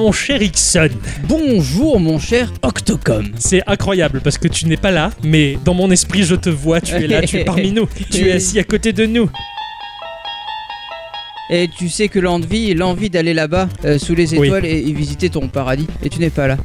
Mon cher Ixon. Bonjour mon cher Octocom. C'est incroyable parce que tu n'es pas là, mais dans mon esprit je te vois, tu es là, tu es parmi nous, tu es assis à côté de nous. Et tu sais que l'envie, l'envie d'aller là-bas, euh, sous les Oui. étoiles et, et visiter ton paradis, et tu n'es pas là.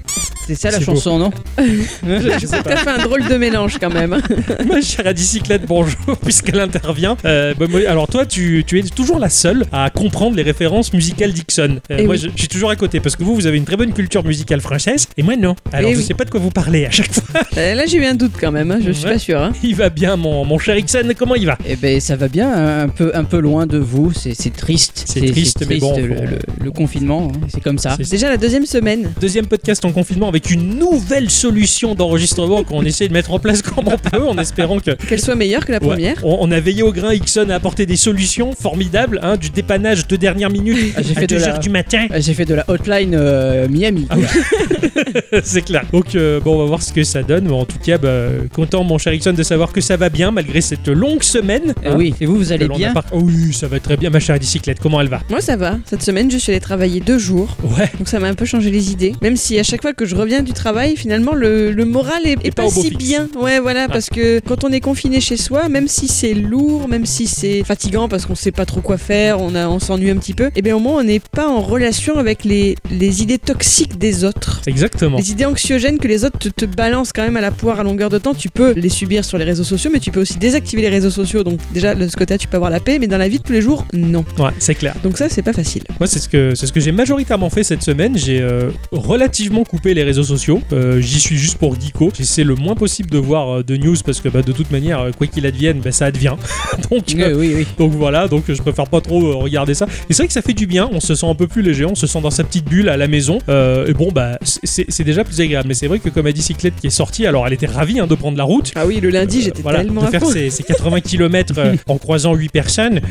C'est ça la chanson, non Je sais T'as fait un drôle de mélange quand même. Ma chère Adicyclette, bonjour, puisqu'elle intervient. Euh, bah, moi- alors toi, tu, tu es toujours la seule à comprendre les références musicales d'Ixon. Euh, Eh moi, oui. je, je suis toujours à côté, parce que vous, vous avez une très bonne culture musicale française, et moi non. Alors Eh je oui. sais pas de quoi vous parlez à chaque fois. Euh, Là j'ai eu un doute quand même, hein, je suis Ouais. pas sûr. hein. Il va bien, mon, mon cher Ixon, comment il va? Eh ben ça va bien, un peu, un peu loin de vous, c'est triste. C'est triste, mais bon, le, le- le confinement, hein, c'est comme ça. C'est- Déjà la deuxième semaine. Deuxième podcast en confinement avec une nouvelle solution d'enregistrement qu'on essaie de mettre en place comme on peut, en espérant que Qu'elle soit meilleure que la première. On, on a veillé au grain, Ixon a apporté des solutions formidables, hein, du dépannage de dernière minute Ah, à fait de 2 la- du matin. Ah, J'ai fait de la hotline euh, Miami. Ah C'est clair. Donc euh, bon, on va voir ce que ça donne. Mais en tout cas, bah, content, mon cher Ixon, de savoir que ça va bien malgré cette longue semaine. Eh hein, oui, et vous, vous allez bien Oh oui, ça va très bien, ma chère bicyclette. Comment elle va? Moi ça va. Cette semaine je suis allée travailler deux jours. Ouais. Donc ça m'a un peu changé les idées. Même si à chaque fois que je reviens du travail, finalement le, le moral est, est pas si fixe. bien. Ouais voilà, parce que quand on est confiné chez soi, même si c'est lourd, même si c'est fatigant parce qu'on sait pas trop quoi faire, on, a- on s'ennuie un petit peu, et bien au moins on n'est pas en relation avec les, les idées toxiques des autres. Exactement. Les idées anxiogènes que les autres te, te balancent quand même à la poire à longueur de temps, tu peux les subir sur les réseaux sociaux, mais tu peux aussi désactiver les réseaux sociaux. Donc déjà de ce côté-là, tu peux avoir la paix, mais dans la vie de tous les jours, non. Ouais, c'est clair. Donc ça, c'est pas facile. Moi, c'est ce que c'est ce que j'ai majoritairement fait cette semaine. J'ai euh, relativement coupé les réseaux sociaux. Euh, J'y suis juste pour geeko. J'essaie le moins possible de voir euh, de news parce que bah, de toute manière, euh, quoi qu'il advienne, bah, ça advient. donc, Oui, oui, oui. donc voilà. Donc je préfère pas trop regarder ça. Et c'est vrai que ça fait du bien. On se sent un peu plus léger. On se sent dans sa petite bulle à la maison. Et bon, bah c'est déjà plus agréable. Mais c'est vrai que comme a dit Cyclette qui est sortie, alors elle était ravie hein, de prendre la route. Ah oui, le lundi, j'étais voilà, tellement de à faire ces, ces 80 km en croisant 8 personnes.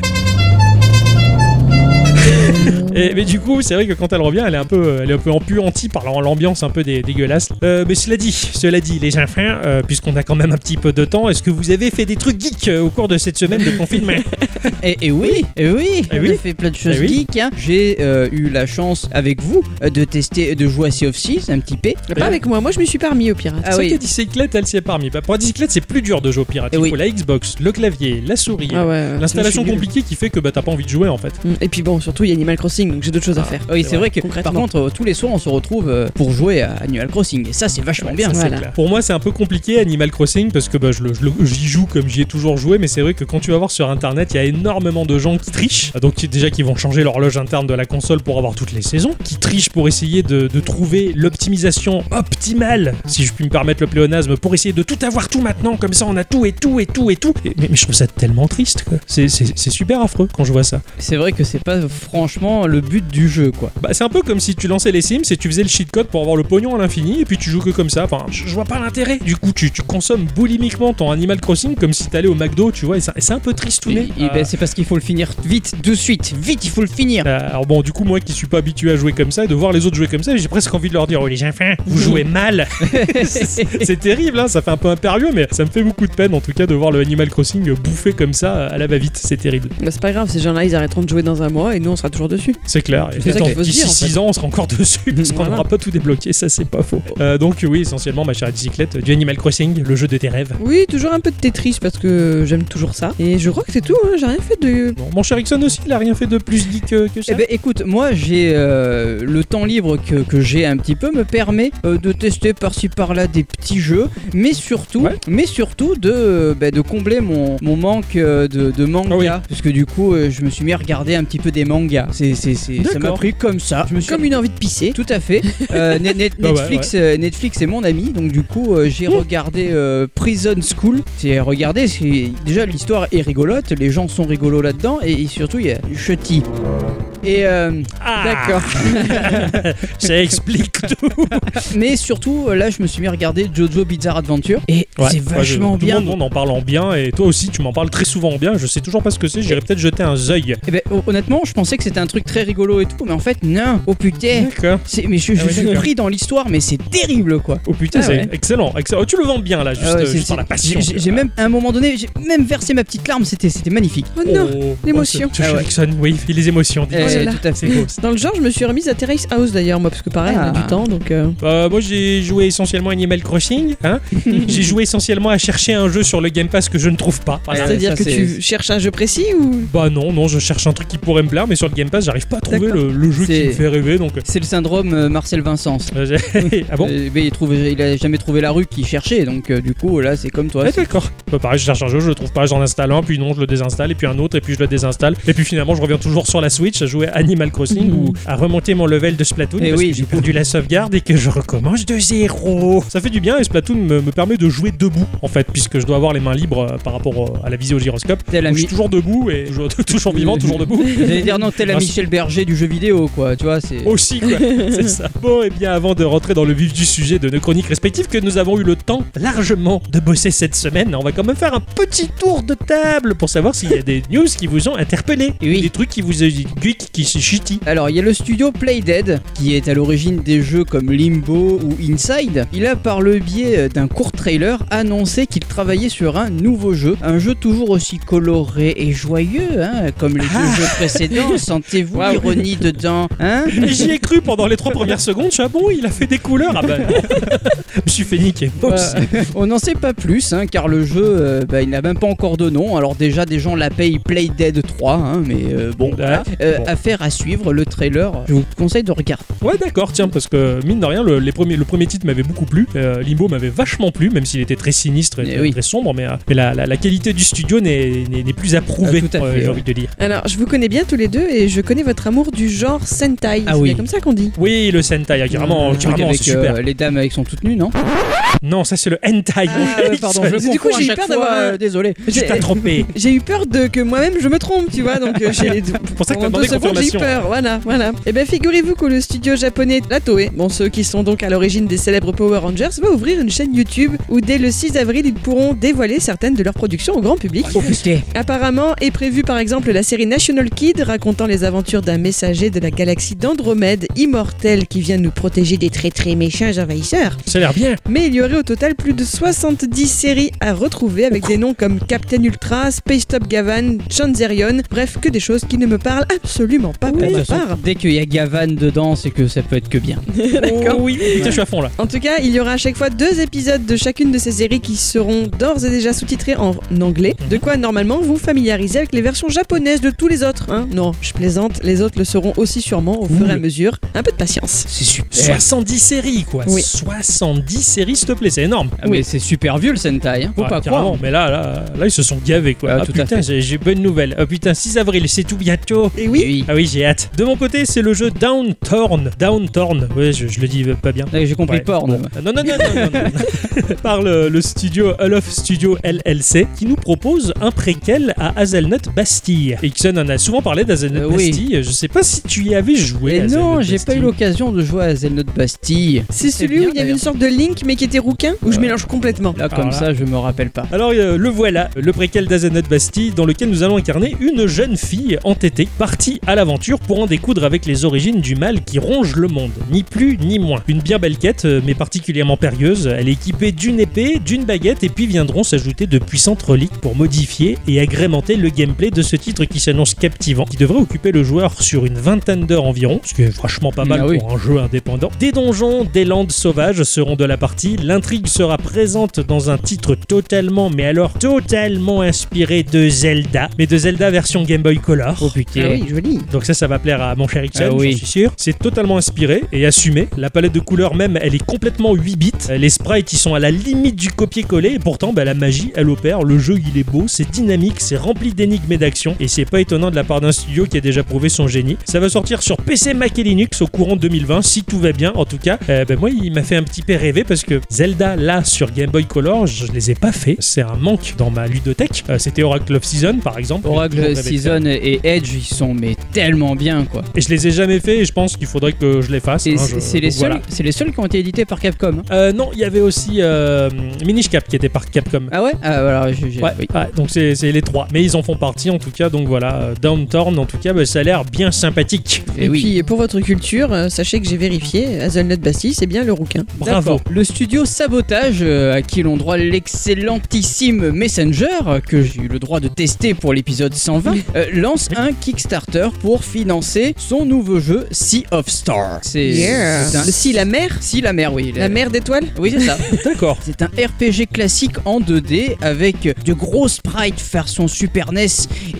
Et, mais du coup, c'est vrai que quand elle revient, elle est un peu, elle est un peu empuantie par l'ambiance un peu dé- dégueulasse. Euh, mais cela dit, cela dit, les enfants, euh, puisqu'on a quand même un petit peu de temps, est-ce que vous avez fait des trucs geeks euh, au cours de cette semaine de confinement? Et, et oui, et oui, Eh on oui. a fait plein de choses Eh oui. geeks. hein. J'ai euh, eu la chance avec vous de tester, de jouer à Sea of Thieves un petit peu. Pas avec moi, moi je me suis pas remis au pirate. Ah C'est vrai oui. qu'à bicyclette, elle s'y est parmi. Bah, pour la bicyclette, c'est plus dur de jouer au pirate. Eh Il oui. faut la Xbox, le clavier, la souris. Ah ouais. L'installation compliquée qui fait que bah, t'as pas envie de jouer en fait. Mm. Et puis bon, surtout il y a Animal Crossing, donc j'ai d'autres choses à faire. Ah Oui, C'est vrai que concrètement. par contre, euh, tous les soirs, on se retrouve euh, pour jouer à Animal Crossing. Et ça, c'est vachement bien. Pour moi, c'est un peu compliqué Animal Crossing parce que bah, je le- je le- j'y joue comme j'y ai toujours joué, mais c'est vrai que quand tu vas voir sur internet, il y a énormément de gens qui trichent. Donc, qui- déjà, qui vont changer l'horloge interne de la console pour avoir toutes les saisons, qui trichent pour essayer de, de trouver l'optimisation optimale, si je puis me permettre le pléonasme, pour essayer de tout avoir tout maintenant, comme ça on a tout et tout et tout et tout. Et- mais, mais je trouve ça tellement triste, quoi. C'est- C'est c'est super affreux quand je vois ça. C'est vrai que c'est pas franchement le but du jeu, quoi. Bah, c'est un peu comme si tu lançais les Sims et tu faisais le cheat code pour avoir le pognon à l'infini et puis tu joues que comme ça. Enfin, je, je vois pas l'intérêt. Du coup, tu, tu consommes boulimiquement ton Animal Crossing comme si t'allais au McDo, tu vois. Et c'est un peu triste, Et- mais. et ben, c'est parce qu'il faut le finir vite, de suite. Vite, il faut le finir. alors bon, du coup, moi qui suis pas habitué à jouer comme ça, et de voir les autres jouer comme ça, j'ai presque envie de leur dire, oh les enfants, vous jouez mal. c'est terrible, hein, ça fait un peu impérieux, mais ça me fait beaucoup de peine en tout cas de voir le Animal Crossing bouffé comme ça à la va-vite. C'est terrible. Bah, c'est pas grave, ces gens-là ils arrêteront de jouer dans un mois et nous on sera toujours dessus. C'est clair. Et d'ici dire, en fait. 6 ans, on sera encore dessus parce qu'on n'aura pas tout débloqué, ça c'est pas faux. Euh, donc oui, essentiellement, ma chère bicyclette, du Animal Crossing, le jeu de tes rêves. Oui, toujours un peu de Tetris parce que j'aime toujours ça. Et je crois que c'est tout, hein, j'ai rien fait de. Bon, mon cher Ixon aussi, il a rien fait de plus geek que, que ça. Eh ben écoute, moi j'ai euh, le temps libre que, que j'ai un petit peu me permet euh, de tester par-ci par-là des petits jeux, mais surtout, Ouais. mais surtout de, bah, de combler mon, mon manque de, de manga, Ah oui. parce que du coup je me suis mis à regarder un petit peu des mangas. C'est- ça m'a pris comme ça. Je me suis Comme une envie de pisser. Tout à fait. Euh, Net- Net- Bah ouais, Netflix, euh, Netflix est mon ami, donc du coup euh, j'ai regardé euh, Prison School. C'est regardé, c'est déjà l'histoire est rigolote, les gens sont rigolos là-dedans et, et surtout il y a Chuty. Et euh, Ah, D'accord. ça explique tout. mais surtout euh, là je me suis mis à regarder Jojo Bizarre Adventure et Ouais, c'est ouais, je- vachement tout bien. le monde en parle en bien et toi aussi, tu m'en parles très souvent en bien. Je sais toujours pas ce que c'est, j'irai peut-être jeter un œil. Eh ben, hon- honnêtement, je pensais que c'était un truc très rigolo et tout, mais en fait, non. Oh putain. D'accord. Mais je, Ah suis pris dans l'histoire, mais c'est terrible quoi. Oh putain, Ah c'est ouais. excellent, excellent. Oh, tu le vends bien là, juste, Ah ouais, euh, juste par la passion. j'ai- même, à un moment donné, j'ai même versé ma petite larme, c'était c'était magnifique. Oh non Oh, l'émotion. oh, Ah oui, il fait les émotions. dis Donc. cela. tout à fait. Dans le genre, je me suis remise à Terrace House d'ailleurs, moi, parce que pareil, on a Ah. du temps, donc. euh, Bah, moi j'ai joué essentiellement à Animal Crossing. Hein j'ai joué essentiellement à chercher un jeu sur le Game Pass que je ne trouve pas. Voilà. Ouais, C'est-à-dire que tu cherches un jeu précis ou? Bah non, non, je cherche un truc qui pourrait me plaire, mais sur le Game Pass, j'arrive pas à trouver le, le jeu qui me fait rêver. Donc, C'est le syndrome euh, Marcel Vincent. euh, ah bon? Euh, mais il, trouve, il a jamais trouvé la rue qu'il cherchait, donc euh, du coup là c'est comme toi. Ouais, d'accord. Bah, pareil, je cherche un jeu, je le trouve pas, j'en installe un, puis non, je le désinstalle, et puis un autre, et puis je le désinstalle. Et puis finalement, je reviens toujours sur la Switch à jouer à Animal Crossing ou à remonter mon level de Splatoon Eh parce oui, que j'ai perdu la sauvegarde et que je recommence de zéro. Ça fait du bien et Splatoon me, me permet de jouer debout en fait, puisque je dois avoir les mains libres euh, par rapport à la visée au gyroscope. Je suis toujours debout et toujours, toujours vivant, toujours debout. J'allais dire non, Michel Berger du jeu vidéo, quoi. Tu vois, c'est. Aussi quoi, c'est ça. Bon et bien avant de rentrer dans le vif du sujet de nos chroniques respectives que nous avons eu le temps largement de bosser cette semaine, on va quand même faire un petit tour de table pour savoir s'il y a des news qui vous ont interpellé, Oui. des trucs qui vous qui se chutillent. Alors, il y a le studio Playdead qui est à l'origine des jeux comme Limbo ou Inside. Il a, par le biais euh, d'un court trailer, annoncé qu'il travaillait sur un nouveau jeu. Un jeu toujours aussi coloré et joyeux, hein, comme les deux jeux précédents. Sentez-vous l'ironie dedans, hein J'y ai cru pendant les trois premières secondes, je suis ah bon, il a fait des couleurs, ah bah je me suis fait niquer. Euh, on n'en sait pas plus, hein, car le jeu, euh, bah, il n'a même pas encore de nom. Alors déjà, des gens l'appellent Playdead 3, hein, mais euh, bon, voilà. Euh, bon. Affaire à suivre, le trailer, je vous conseille de regarder. Ouais d'accord, tiens, parce que mine de rien, le, les premiers, le premier titre m'avait beaucoup plu, Euh, Limbo m'avait vachement plu, même s'il était très sinistre et Eh très, oui. très sombre, mais, euh, mais la, la- la qualité du studio n'est plus approuvée, Ah, tout à euh, fait, j'ai ouais. envie de dire. Alors, je vous connais bien tous les deux et je connais votre amour du genre Sentai. Ah C'est oui. bien comme ça qu'on dit. Oui, le Sentai, ah, carrément, truc carrément, avec c'est super. euh, les dames avec son toutes nues, non? Non, ça c'est le hentai. Ah, ouais, pardon, je Du coup, j'ai eu peur d'avoir euh, désolé. Tu J'ai- t'as trompé. J'ai eu peur de que moi-même je me trompe, tu vois, donc euh, j'ai. pour ça que t'as demandé j'ai confirmation. peur, voilà, voilà. Et bien, figurez-vous que le studio japonais La Toei, bon, ceux qui sont donc à l'origine des célèbres Power Rangers, va ouvrir une chaîne YouTube où dès le 6 avril, ils pourront dévoiler certaines de leurs productions au grand public. Oh. Apparemment est prévue par exemple la série National Kid racontant les aventures d'un messager de la galaxie d'Andromède, immortel, qui vient nous protéger des très très méchants envahisseurs. Ça a l'air bien. Mais il y aurait au total plus de 70 séries à retrouver avec des noms comme Captain Ultra, Space Top Gavan, Chanzerion, bref, que des choses qui ne me parlent absolument pas pour ma part. Dès qu'il y a Gavan dedans, c'est que ça peut être que bien. D'accord. Oh oui, putain, je suis à fond là. En tout cas, il y aura à chaque fois deux épisodes de chacune de ces séries qui seront d'ores et déjà sous-titrés en anglais. De quoi normalement vous familiariser avec les versions japonaises de tous les autres. Hein non, je plaisante, les autres le seront aussi sûrement au fur et à mesure. Un peu de patience. C'est super. 70 séries quoi. Oui. 70 séries s'il te plaît, c'est énorme. Ah, mais c'est super vieux le Sentai, hein. faut pas carrément, croire. mais là, là, là, ils se sont gavés quoi. Ah, Ah, tout à putain, fait. j'ai j'ai bonne nouvelle. Ah putain, 6 avril, c'est tout bientôt. Et oui, Oui. Ah oui, j'ai hâte. De mon côté, c'est le jeu Downtorn. Downtorn. Ouais, je, je le dis pas bien. Là, J'ai compris Ouais, porn. bon. Ah, Non, non, non, non, non, non. Par le, le studio Hall of Studio LLC qui nous propose un préquel à Hazelnut Bastille. Et Ixon en a souvent parlé d'Hazelnut Euh, oui. Bastille. Je sais pas si tu y avais joué. Et Hazelnut non, j'ai pas eu l'occasion de jouer à Zelnut Bastille. c'est C'est celui bien, où il y avait une sorte de Link mais qui était rouquin Ou je mélange complètement Là, comme Alors là. ça, je me rappelle pas. Alors euh, le voilà, le préquel d'Hazelnut Bastille dans lequel nous allons incarner une jeune fille entêtée, partie à l'aventure pour en découdre avec les origines du mal qui ronge le monde, ni plus ni moins. Une bien belle quête, euh, mais particulièrement périlleuse, elle est équipée d'une épée, d'une baguette et puis viendront s'ajouter de puissantes reliques pour modifier et agrémenter le gameplay de ce titre qui s'annonce captivant, qui devrait occuper le joueur sur une vingtaine d'heures environ, ce qui est franchement pas mal Ah oui. pour un jeu indépendant. Des donjons, des landes sauvages seront de la partie, l'intrigue sera présente dans un titre totalement, mais alors totalement inspiré de Zelda, mais de Zelda version Game Boy Color. Oh putain. Ah oui, joli. Donc ça, ça va plaire à mon cher Ixon, Ah oui. j'en suis sûr. C'est totalement inspiré et assumé. La palette de couleurs même, elle est complètement 8 bits. Euh, Les sprites, ils sont à la limite du copier-coller et pourtant, bah, la magie, elle opère. Le jeu, il est beau, c'est dynamique, c'est rempli d'énigmes et d'actions et c'est pas étonnant de la part d'un studio qui a déjà prouvé son génie. Ça va sortir sur PC, Mac et Linux au courant de 2020, si tout va bien. En tout cas, euh, bah, moi, il m'a fait un petit peu rêver parce que Zelda, là, sur Game Boy Color, je les ai pas fait. C'est un manque dans ma ludothèque. Euh, C'était Oracle of Season, par exemple. Oracle faire. Season et Edge, ils sont mais tellement bien quoi. Et je les ai jamais fait et je pense qu'il faudrait que je les fasse. Et hein, c'est je- c'est les voilà. c'est les seuls qui ont été édités par Capcom. hein. Euh, non, il y avait aussi euh, Minish Cap qui était par Capcom. Ah ouais? Ah voilà, j'ai- j'ai- Ouais, oui. ouais, donc c'est c'est les trois. Mais ils en font partie en tout cas. Donc voilà, euh, Downtorn en tout cas, bah, ça a l'air bien sympathique. Et Et oui. puis pour votre culture, euh, sachez que j'ai vérifié, Hazelnut Bastille, c'est bien le rouquin. Bravo. Le studio Sabotage, euh, à qui l'on droit l'excellentissime Messenger, euh, que j'ai eu le droit de tester pour l'épisode 120, euh, lance un Kickstarter pour financer son nouveau jeu Sea of Stars. C'est Yeah. c'est un- si, la mer Si la mer, oui. La mer d'étoiles Oui, c'est ça. D'accord. C'est un RPG classique en 2D avec de gros sprites version Super NES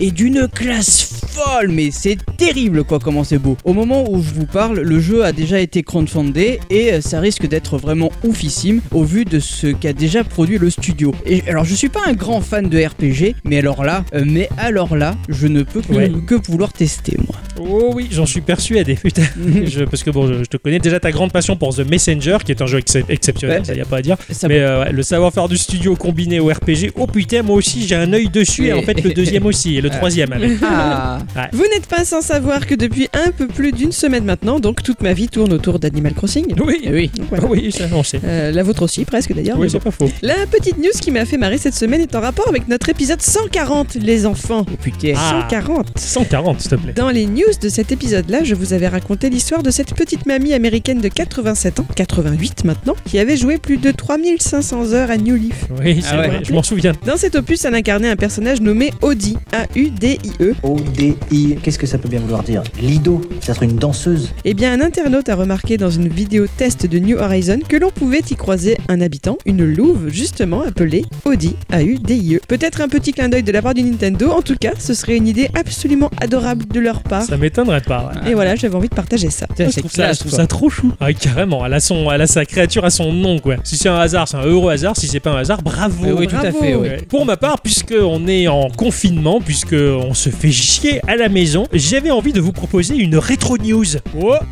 et d'une classe folle, mais c'est terrible quoi comment c'est beau. Au moment où je vous parle, le jeu a déjà été crowdfundé et euh, ça risque d'être vraiment oufissime au vu de ce qu'a déjà produit le studio. Et alors je suis pas un grand fan de RPG, mais alors là, euh, mais alors là, je ne peux que, Ouais. que vouloir tester moi. Oh oui, j'en suis persuadé, putain. Je- parce que bon, je, je te connais déjà ta grande passion pour The Messenger, qui est un jeu excep- exceptionnel, Ouais. ça y a pas à dire. Ça Mais euh, ouais, le savoir-faire du studio combiné au RPG, oh putain, moi aussi j'ai un œil dessus, et en fait le deuxième aussi, et le troisième avec. Ah, Vous n'êtes pas sans savoir que depuis un peu plus d'une semaine maintenant, donc toute ma vie tourne autour d'Animal Crossing. Oui, eh oui. Donc, voilà. oui, ça on sait. Euh, la vôtre aussi, presque d'ailleurs. Oui, c'est bon. pas faux. La petite news qui m'a fait marrer cette semaine est en rapport avec notre épisode 140, les enfants. Oh putain. Ah. 140 140, s'il te plaît. Dans les news de cet épisode-là, je vous avais raconté l'histoire de cette petite mamie américaine de 87 ans, 88 maintenant, qui avait joué plus de 3500 heures à New Leaf. Oui, c'est Ah ouais. vrai, je m'en souviens. Dans cet opus, elle incarnait un personnage nommé Audi, A-U-D-I-E. O-D-I, qu'est-ce que ça peut bien vouloir dire? Lido, peut-être une danseuse? Eh bien, un internaute a remarqué dans une vidéo test de New Horizon que l'on pouvait y croiser un habitant, une louve justement appelée Audi, A-U-D-I-E. Peut-être un petit clin d'œil de la part du Nintendo, en tout cas, ce serait une idée absolument adorable de leur part. Ça m'étonnerait pas. ouais. Et voilà, j'avais envie de partager ça. Je trouve, ça, je classe, trouve quoi. ça trop chou. Ah, carrément, elle a, son, elle a sa créature à son nom, quoi. Si c'est un hasard, c'est un heureux hasard. Si c'est pas un hasard, bravo. Oui, oui, tout à Bravo. fait. oui. Pour ma part, puisque on est en confinement, puisque on se fait chier à la maison, j'avais envie de vous proposer une rétro news.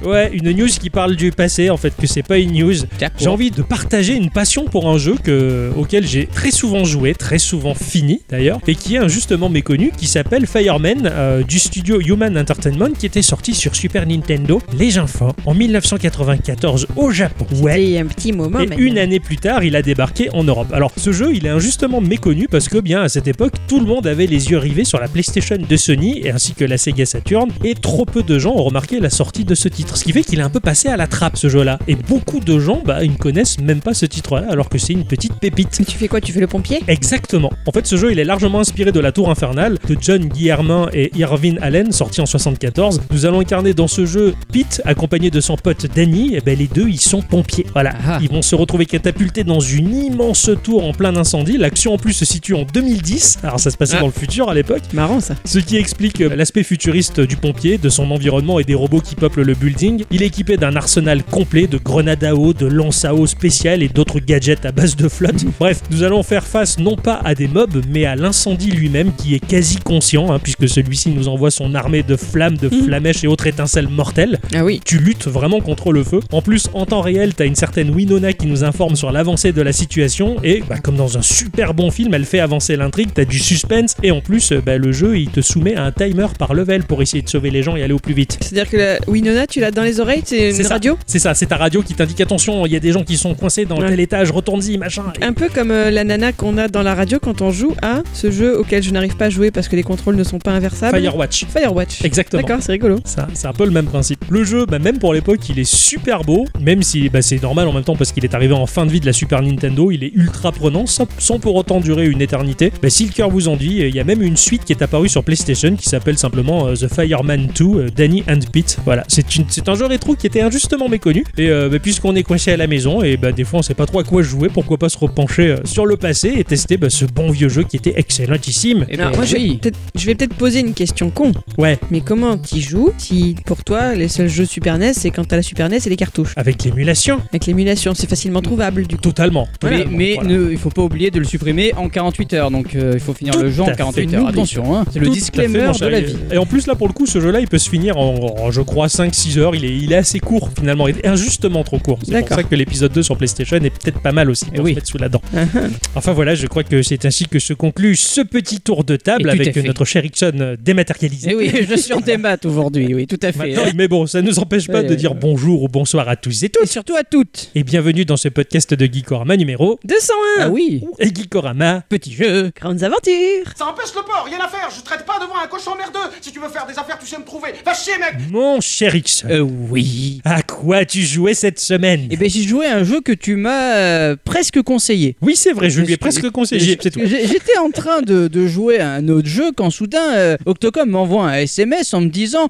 Ouais, une news qui parle du passé, en fait, que c'est pas une news. J'ai envie de partager une passion pour un jeu que, auquel j'ai très souvent joué, très souvent fini d'ailleurs, et qui est injustement méconnu, qui s'appelle Fireman euh, du studio Human Entertainment, qui était sorti sur Super Nintendo, les enfants, en 1994 au Japon. Ouais. Un petit moment. Et une année plus tard, il a débarqué en Europe. Alors, ce jeu, il est injustement méconnu parce que, bien, à cette époque, tout le monde avait les yeux rivés sur la PlayStation de Sony et ainsi que la Sega Saturn, et trop peu de gens ont remarqué la sortie de ce titre. Ce qui fait qu'il est un peu passé à la trappe, ce jeu-là. Et beaucoup de gens, bah, ils ne connaissent même pas ce titre-là, alors que c'est une petite pépite. Tu fais quoi? Tu fais le pompier? Exactement. En fait, ce jeu, il est largement inspiré de La Tour Infernale de John Guillermin et Irvin Allen, sorti en 74. Nous allons incarner dans ce jeu Pete, accompagné de son pote Danny. Et ben, les deux, ils sont pompiers. Voilà. Ah. Ils vont se retrouver catapultés dans une immense tour en plein incendie. L'action, en plus, se situe en 2010. Alors, ça se passait Ah. dans le futur à l'époque. Marrant ça. Ce qui explique euh, l'aspect futuriste du pompier, de son environnement et des robots qui peuplent le building. Il est équipé d'un arsenal complet de grenades à eau, de lances à eau spéciales et d'autres gadgets à base de flotte. Bref, nous allons faire face non pas à des mobs, mais à l'incendie lui-même qui est quasi conscient, hein, puisque celui-ci nous envoie son armée de flammes, de Mhm. flamèches et autres étincelles mortelles. Ah oui. Tu luttes vraiment contre le feu. En plus, en temps réel, t'as une certaine Winona qui nous informe sur l'avancée de la situation et, bah, comme dans un super bon film, elle fait avancer l'intrigue. T'as du suspense et en plus, euh, bah, le jeu il te soumet à un timer par level pour essayer de sauver les gens et aller au plus vite. C'est-à-dire que la Winona, tu l'as dans les oreilles C'est une radio C'est ça, c'est ta radio qui t'indique attention, il y a des gens qui sont coincés dans Ouais. tel étage, retourne-y, machin. Un peu comme euh, la nana qu'on a dans la radio quand on joue à ce jeu auquel je n'arrive pas à jouer parce que les contrôles ne sont pas inversables. Firewatch. Firewatch. Exactement. D'accord, c'est rigolo. Ça, c'est un peu le même principe. Le jeu, bah, même pour l'époque, il est super beau, même si bah, c'est normal en même temps parce qu'il est arrivé en fin de vie de la Super Nintendo, il est ultra prenant, sans, sans pour autant durer une éternité. Bah, si le cœur vous en dit, il y a même une suite qui est apparue sur PlayStation qui s'appelle simplement euh, The Fireman 2, euh, Danny and Pete. Voilà, c'est un jeu rétro qui était injustement méconnu, et euh, bah, puisqu'on est coincé à la maison, et bah, des fois on sait pas trop à quoi jouer, pourquoi pas se repencher euh, sur le passé et tester bah, ce bon vieux jeu qui était excellentissime. Eh Non, ben, moi, je vais peut-être poser une question con. Ouais, Mais comment t'y joues si pour toi les seuls jeux Super NES c'est quand t'as la Super NES et les cartouches avec l'émulation, Avec l'émulation, c'est facilement trouvable du coup. totalement. Mais, totalement, mais voilà. ne- il faut pas oublier de le supprimer en 48 heures, donc euh, il faut finir Tout le jeu en fait, 48 heures. Attention, hein, c'est le fait, disclaimer de la Et- vie. Et en plus, là, pour le coup, ce jeu-là, il peut se finir en, en, je crois, 5-6 heures. Il est, il est assez court, finalement. Il est injustement trop court. C'est pour ça que l'épisode 2 sur PlayStation est peut-être pas mal aussi. Eh Pour oui. se mettre sous la dent. Ah, ah. Enfin, voilà, je crois que c'est ainsi que se conclut ce petit tour de table avec fait. notre cher Ixon dématérialisé. Eh oui, je suis en démat aujourd'hui, oui, tout à fait. Maintenant, mais bon, ça ne nous empêche pas de ouais, dire bonjour ou bonsoir à tous et Et toutes. surtout à toutes. Et bienvenue dans ce podcast de Geekorama numéro 201 Ah oui, et Geekorama. petit jeu. Grandes aventures Ça empêche le port, rien à faire, je traite pas devant un cochon faire deux. Si tu veux faire des affaires, tu sais me trouver. Va chier, mec Mon cher Ixon, Euh, oui. à quoi tu jouais cette semaine? Eh ben j'ai joué à un jeu que tu m'as euh, presque conseillé. Oui, c'est vrai, je lui ai presque conseillé. J'étais en train de, de jouer à un autre jeu quand soudain euh, Octocom m'envoie un SMS en me disant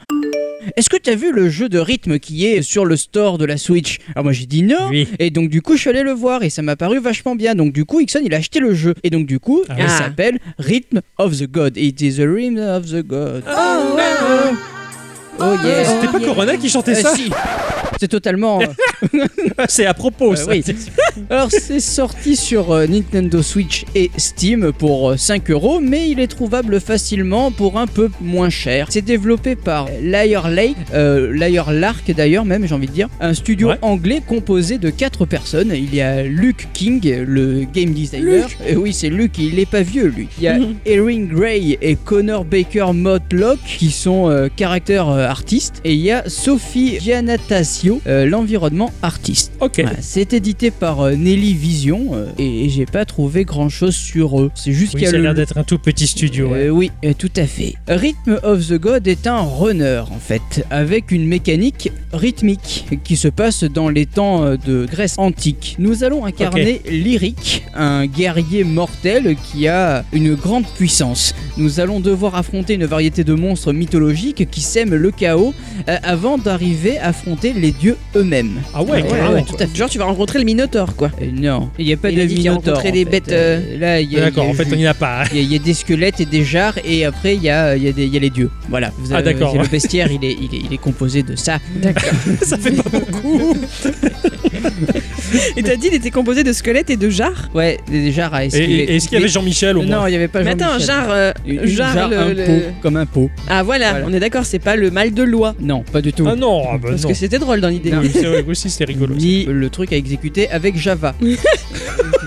Est-ce que tu as vu le jeu de rythme qui est sur le store de la Switch? Alors moi j'ai dit non. Oui. Et donc du coup je suis allé le voir et ça m'a paru vachement bien. Donc du coup Ixon il a acheté le jeu. Et donc du coup Ah. il s'appelle Rhythm of the God. It is the rhythm of the God. Oh, oh yeah. C'était pas Corona qui chantait Euh, ça si. C'est totalement. C'est à propos, Euh, ça. oui. Alors c'est sorti sur euh, Nintendo Switch et Steam pour euh, 5 euros, mais il est trouvable facilement pour un peu moins cher. C'est développé par Lyre Lake, euh, Lyre Lark d'ailleurs même j'ai envie de dire, un studio Ouais. anglais composé de 4 personnes. Il y a Luke King, le game designer. Et oui c'est Luke, il est pas vieux lui. Il y a Erin Gray et Connor Baker Motlock qui sont euh, caractères euh, artistes. Et il y a Sophie Giannatasio, euh, l'environnement artiste. Ok. C'est édité par euh, Nelly Vision euh, et, et j'ai pas trouvé grand chose sur eux. C'est juste Oui, qu'il y a ça a le. l'air d'être un tout petit studio. ouais. Oui, tout à fait. Rhythm of the God est un runner en fait, avec une mécanique rythmique qui se passe dans les temps de Grèce antique. Nous allons incarner Lyric, un guerrier mortel qui a une grande puissance. Nous allons devoir affronter une variété de monstres mythologiques qui sèment le chaos euh, avant d'arriver à affronter les dieux eux-mêmes. Ah ouais, Ouais, ouais, tout à fait. Genre, tu vas rencontrer le Minotaure, quoi. Euh, non, il n'y a pas Il de minotaure. en des fait. bêtes, Euh, là, il y a, D'accord, y a en fait, on n'y a pas. il y, a, il y a des squelettes et des jarres, et après, il y a, il y a, des, il y a les dieux. Voilà. Vous Ah, d'accord. Le bestiaire, il est, il, est, il est composé de ça. D'accord. ça fait pas beaucoup. Et t'as dit, il était composé de squelettes et de jarres Ouais, des jarres à Et, esquiver. et est-ce qu'il y avait Jean-Michel au moins Non, il n'y avait pas Mais attends, Jean-Michel. jarre. euh, le- un le- pot, comme un pot. Ah voilà, Voilà. on est d'accord, c'est pas le mal de loi. Non, pas du tout. Ah non, ah bah Parce non. que c'était drôle dans l'idée. Oui, c'est vrai, aussi c'était rigolo. Ni le truc à exécuter avec Java.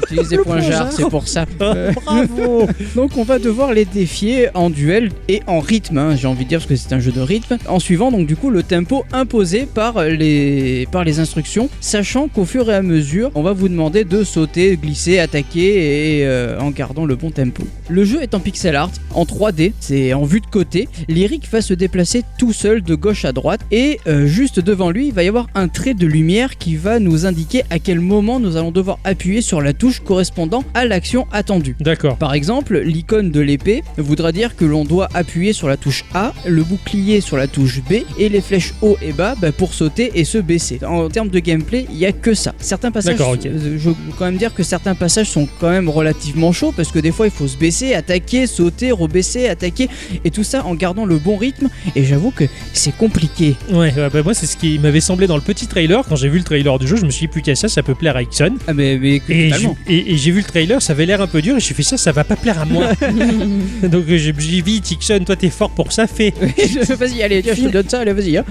J'utilise des points c'est pour ça. Bravo. Donc on va devoir les défier en duel et en rythme, hein, j'ai envie de dire parce que c'est un jeu de rythme, en suivant donc du coup le tempo imposé par les, par les instructions, sachant qu'au fur et à mesure on va vous demander de sauter, glisser, attaquer et euh, en gardant le bon tempo. Le jeu est en pixel art, en 3D, c'est en vue de côté, Lyric va se déplacer tout seul de gauche à droite et euh, juste devant lui il va y avoir un trait de lumière qui va nous indiquer à quel moment nous allons devoir appuyer sur la touche correspondant à l'action attendue. D'accord. Par exemple, l'icône de l'épée voudra dire que l'on doit appuyer sur la touche A, le bouclier sur la touche B et les flèches haut et bas bah, pour sauter et se baisser. En termes de gameplay, il n'y a que ça. Certains passages, D'accord, ok. euh, je veux quand même dire que certains passages sont quand même relativement chauds parce que des fois il faut se baisser, attaquer, sauter, rebaisser, attaquer et tout ça en gardant le bon rythme. Et j'avoue que c'est compliqué. Ouais, ouais, bah moi c'est ce qui m'avait semblé dans le petit trailer. Quand j'ai vu le trailer du jeu, je me suis dit plus qu'à ça, ça peut plaire à Ixon. Ah mais, mais Et totalement. J'ai et- et j'ai vu le trailer, ça avait l'air un peu dur et je suis fait ça, ça va pas plaire à moi. Donc j'ai j'ai vite, Ixon, toi t'es fort pour ça, fais. vas-y, allez, tiens, je te donne ça, allez, vas-y. hein.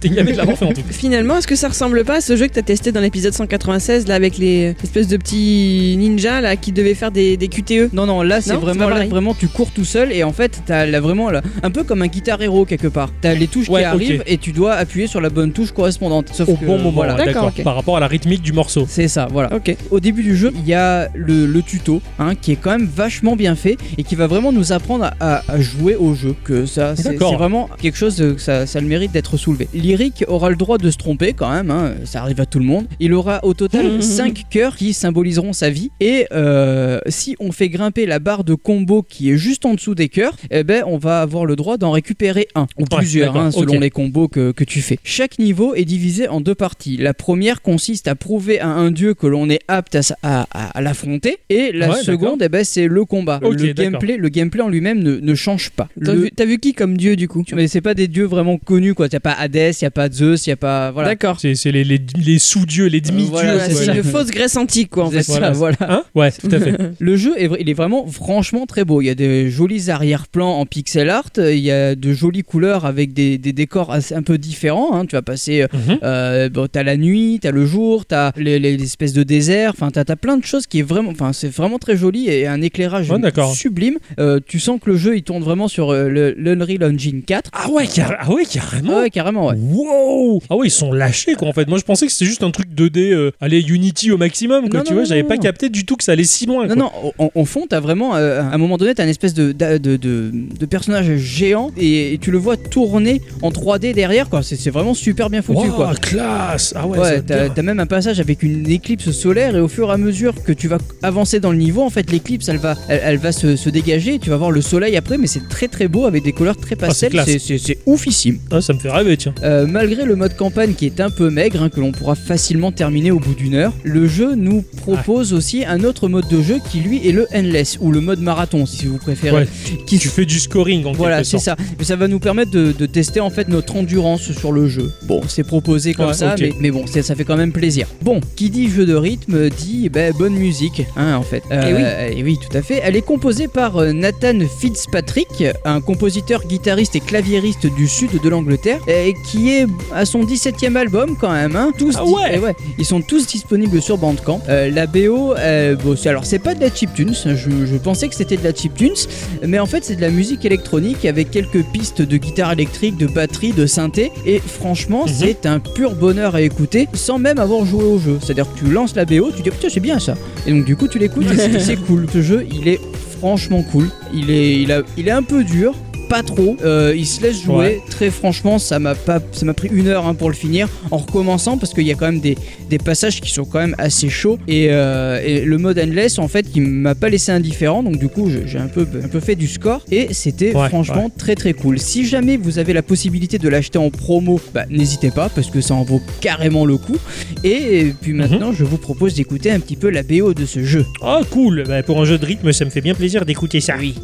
T'es gavé de l'avoir fait en tout cas. Finalement, est-ce que ça ressemble pas à ce jeu que t'as testé dans l'épisode 196 là avec les espèces de petits ninjas là qui devaient faire des, des QTE Non, non, là c'est vraiment, là, vraiment tu cours tout seul et en fait t'as là, vraiment là, un peu comme un guitar hero quelque part. T'as les touches Ouais, qui ok. arrivent et tu dois appuyer sur la bonne touche correspondante. Sauf Au que, bon moment, voilà. D'accord, d'accord. ok. Par rapport à la rythmique du morceau. C'est ça, voilà. Ok. Au début du jeu, il y a le, le tuto hein, qui est quand même vachement bien fait et qui va vraiment nous apprendre à, jouer au jeu. Que ça, c'est vraiment quelque chose que ça, ça a le mérite d'être soulevé. Lyric aura le droit de se tromper quand même, hein, ça arrive à tout le monde. Il aura au total 5 cœurs qui symboliseront sa vie et euh, si on fait grimper la barre de combo qui est juste en dessous des cœurs, eh ben on va avoir le droit d'en récupérer un ou Ouais, plusieurs hein, selon les combos que, que tu fais. Chaque niveau est divisé en deux parties. La première consiste à prouver à un dieu que l'on est apte à, sa- à- à- à l'affronter et la Ouais, seconde eh ben, c'est le combat. Le, gameplay, le gameplay en lui-même ne, ne change pas. T'as Le- vu, t'as vu qui comme dieu du coup? Mais c'est pas des dieux vraiment connus quoi. A pas Hadès, y a pas Zeus, y a pas voilà. D'accord. C'est c'est les, les, les sous-dieux, les demi-dieux. voilà, Voilà, c'est une fausse Grèce antique quoi en fait. ça, voilà. Hein? Ouais, tout à fait. Le jeu est, il est vraiment franchement très beau. Il y a des jolis arrière-plans en pixel art. Il y a de jolies couleurs avec des, des décors assez, un peu différents. hein. Tu vas passer, euh, euh, bon, t'as la nuit, t'as le jour, t'as les, les espèces de désert. Enfin, t'as as plein de choses qui est vraiment, enfin, c'est vraiment très joli et un éclairage Ouais, sublime. Euh, tu sens que le jeu il tourne vraiment sur euh, le l'Unreal Engine 4. Ah ouais, ah ouais carrément. Ah ouais, carrément, ouais. Wow Ah ouais, ils sont lâchés quoi en fait. Moi je pensais que c'était juste un truc 2D, euh, allez Unity au maximum quoi. Non, tu non, vois, j'avais pas capté du tout que ça allait si loin. Non, quoi. non, au, au fond, t'as vraiment, à un moment donné, t'as une espèce de, de, de, de- de personnage géant et, et tu le vois tourner en 3D derrière, quoi. C'est vraiment super bien foutu, Wow, quoi. classe Ah ouais, Ouais, t'as même un passage avec une éclipse solaire et au fur et à mesure que tu vas avancer dans le niveau, en fait, l'éclipse elle va, elle, elle va se, se dégager et tu vas voir le soleil après, mais c'est très très beau avec des couleurs très pastel, classe. c'est- oufissime. Ah, ça me fait rêver tiens. Euh, malgré le mode campagne qui est un peu maigre, hein, que l'on pourra facilement terminer au bout d'une heure, le jeu nous propose aussi un autre mode de jeu qui lui est le endless ou le mode marathon si vous préférez. Ouais. Qui Tu fais du scoring en voilà, c'est ça. Mais ça va nous permettre de, de tester en fait notre endurance sur le jeu. Bon, c'est proposé comme Ouais, ça, mais, mais bon, ça fait quand même plaisir. Bon, qui dit jeu de rythme dit ben, bonne musique, hein, en fait. Euh, et oui, tout à fait. Elle est composée par euh, Nathan Fitzpatrick, un compositeur, guitariste et claviériste du sud de l'Angleterre, et qui est à son 17e album quand même. Hein, tous Ah ouais eh ouais, Ils sont tous disponibles sur Bandcamp. Euh, la BO, bon, alors c'est pas de la chiptunes, je, je pensais que c'était de la chiptunes, mais en fait c'est de la musique électronique avec quelques pistes de guitare électrique, de batterie, de synthé, et franchement Mhm. c'est un pur bonheur à écouter sans même avoir joué au jeu. C'est-à-dire que tu lances la BO, tu dis putain c'est bien ça, et donc du coup tu l'écoutes et c'est- cool. Ce jeu il est franchement cool, il est, il a, il est un peu dur. Pas trop, Euh, il se laisse jouer. Ouais. Très franchement, ça m'a pas, ça m'a pris une heure hein, pour le finir. En recommençant parce qu'il y a quand même des, des passages qui sont quand même assez chauds. Et, euh, et le mode endless en fait qui m'a pas laissé indifférent. Donc du coup j'ai un peu, un peu fait du score. Et c'était Ouais, franchement très très cool. Si jamais vous avez la possibilité de l'acheter en promo bah, n'hésitez pas parce que ça en vaut carrément le coup. Et puis Mhm. maintenant je vous propose d'écouter un petit peu la BO de ce jeu. Ah cool. Bah, Pour un jeu de rythme, ça me fait bien plaisir d'écouter ça. oui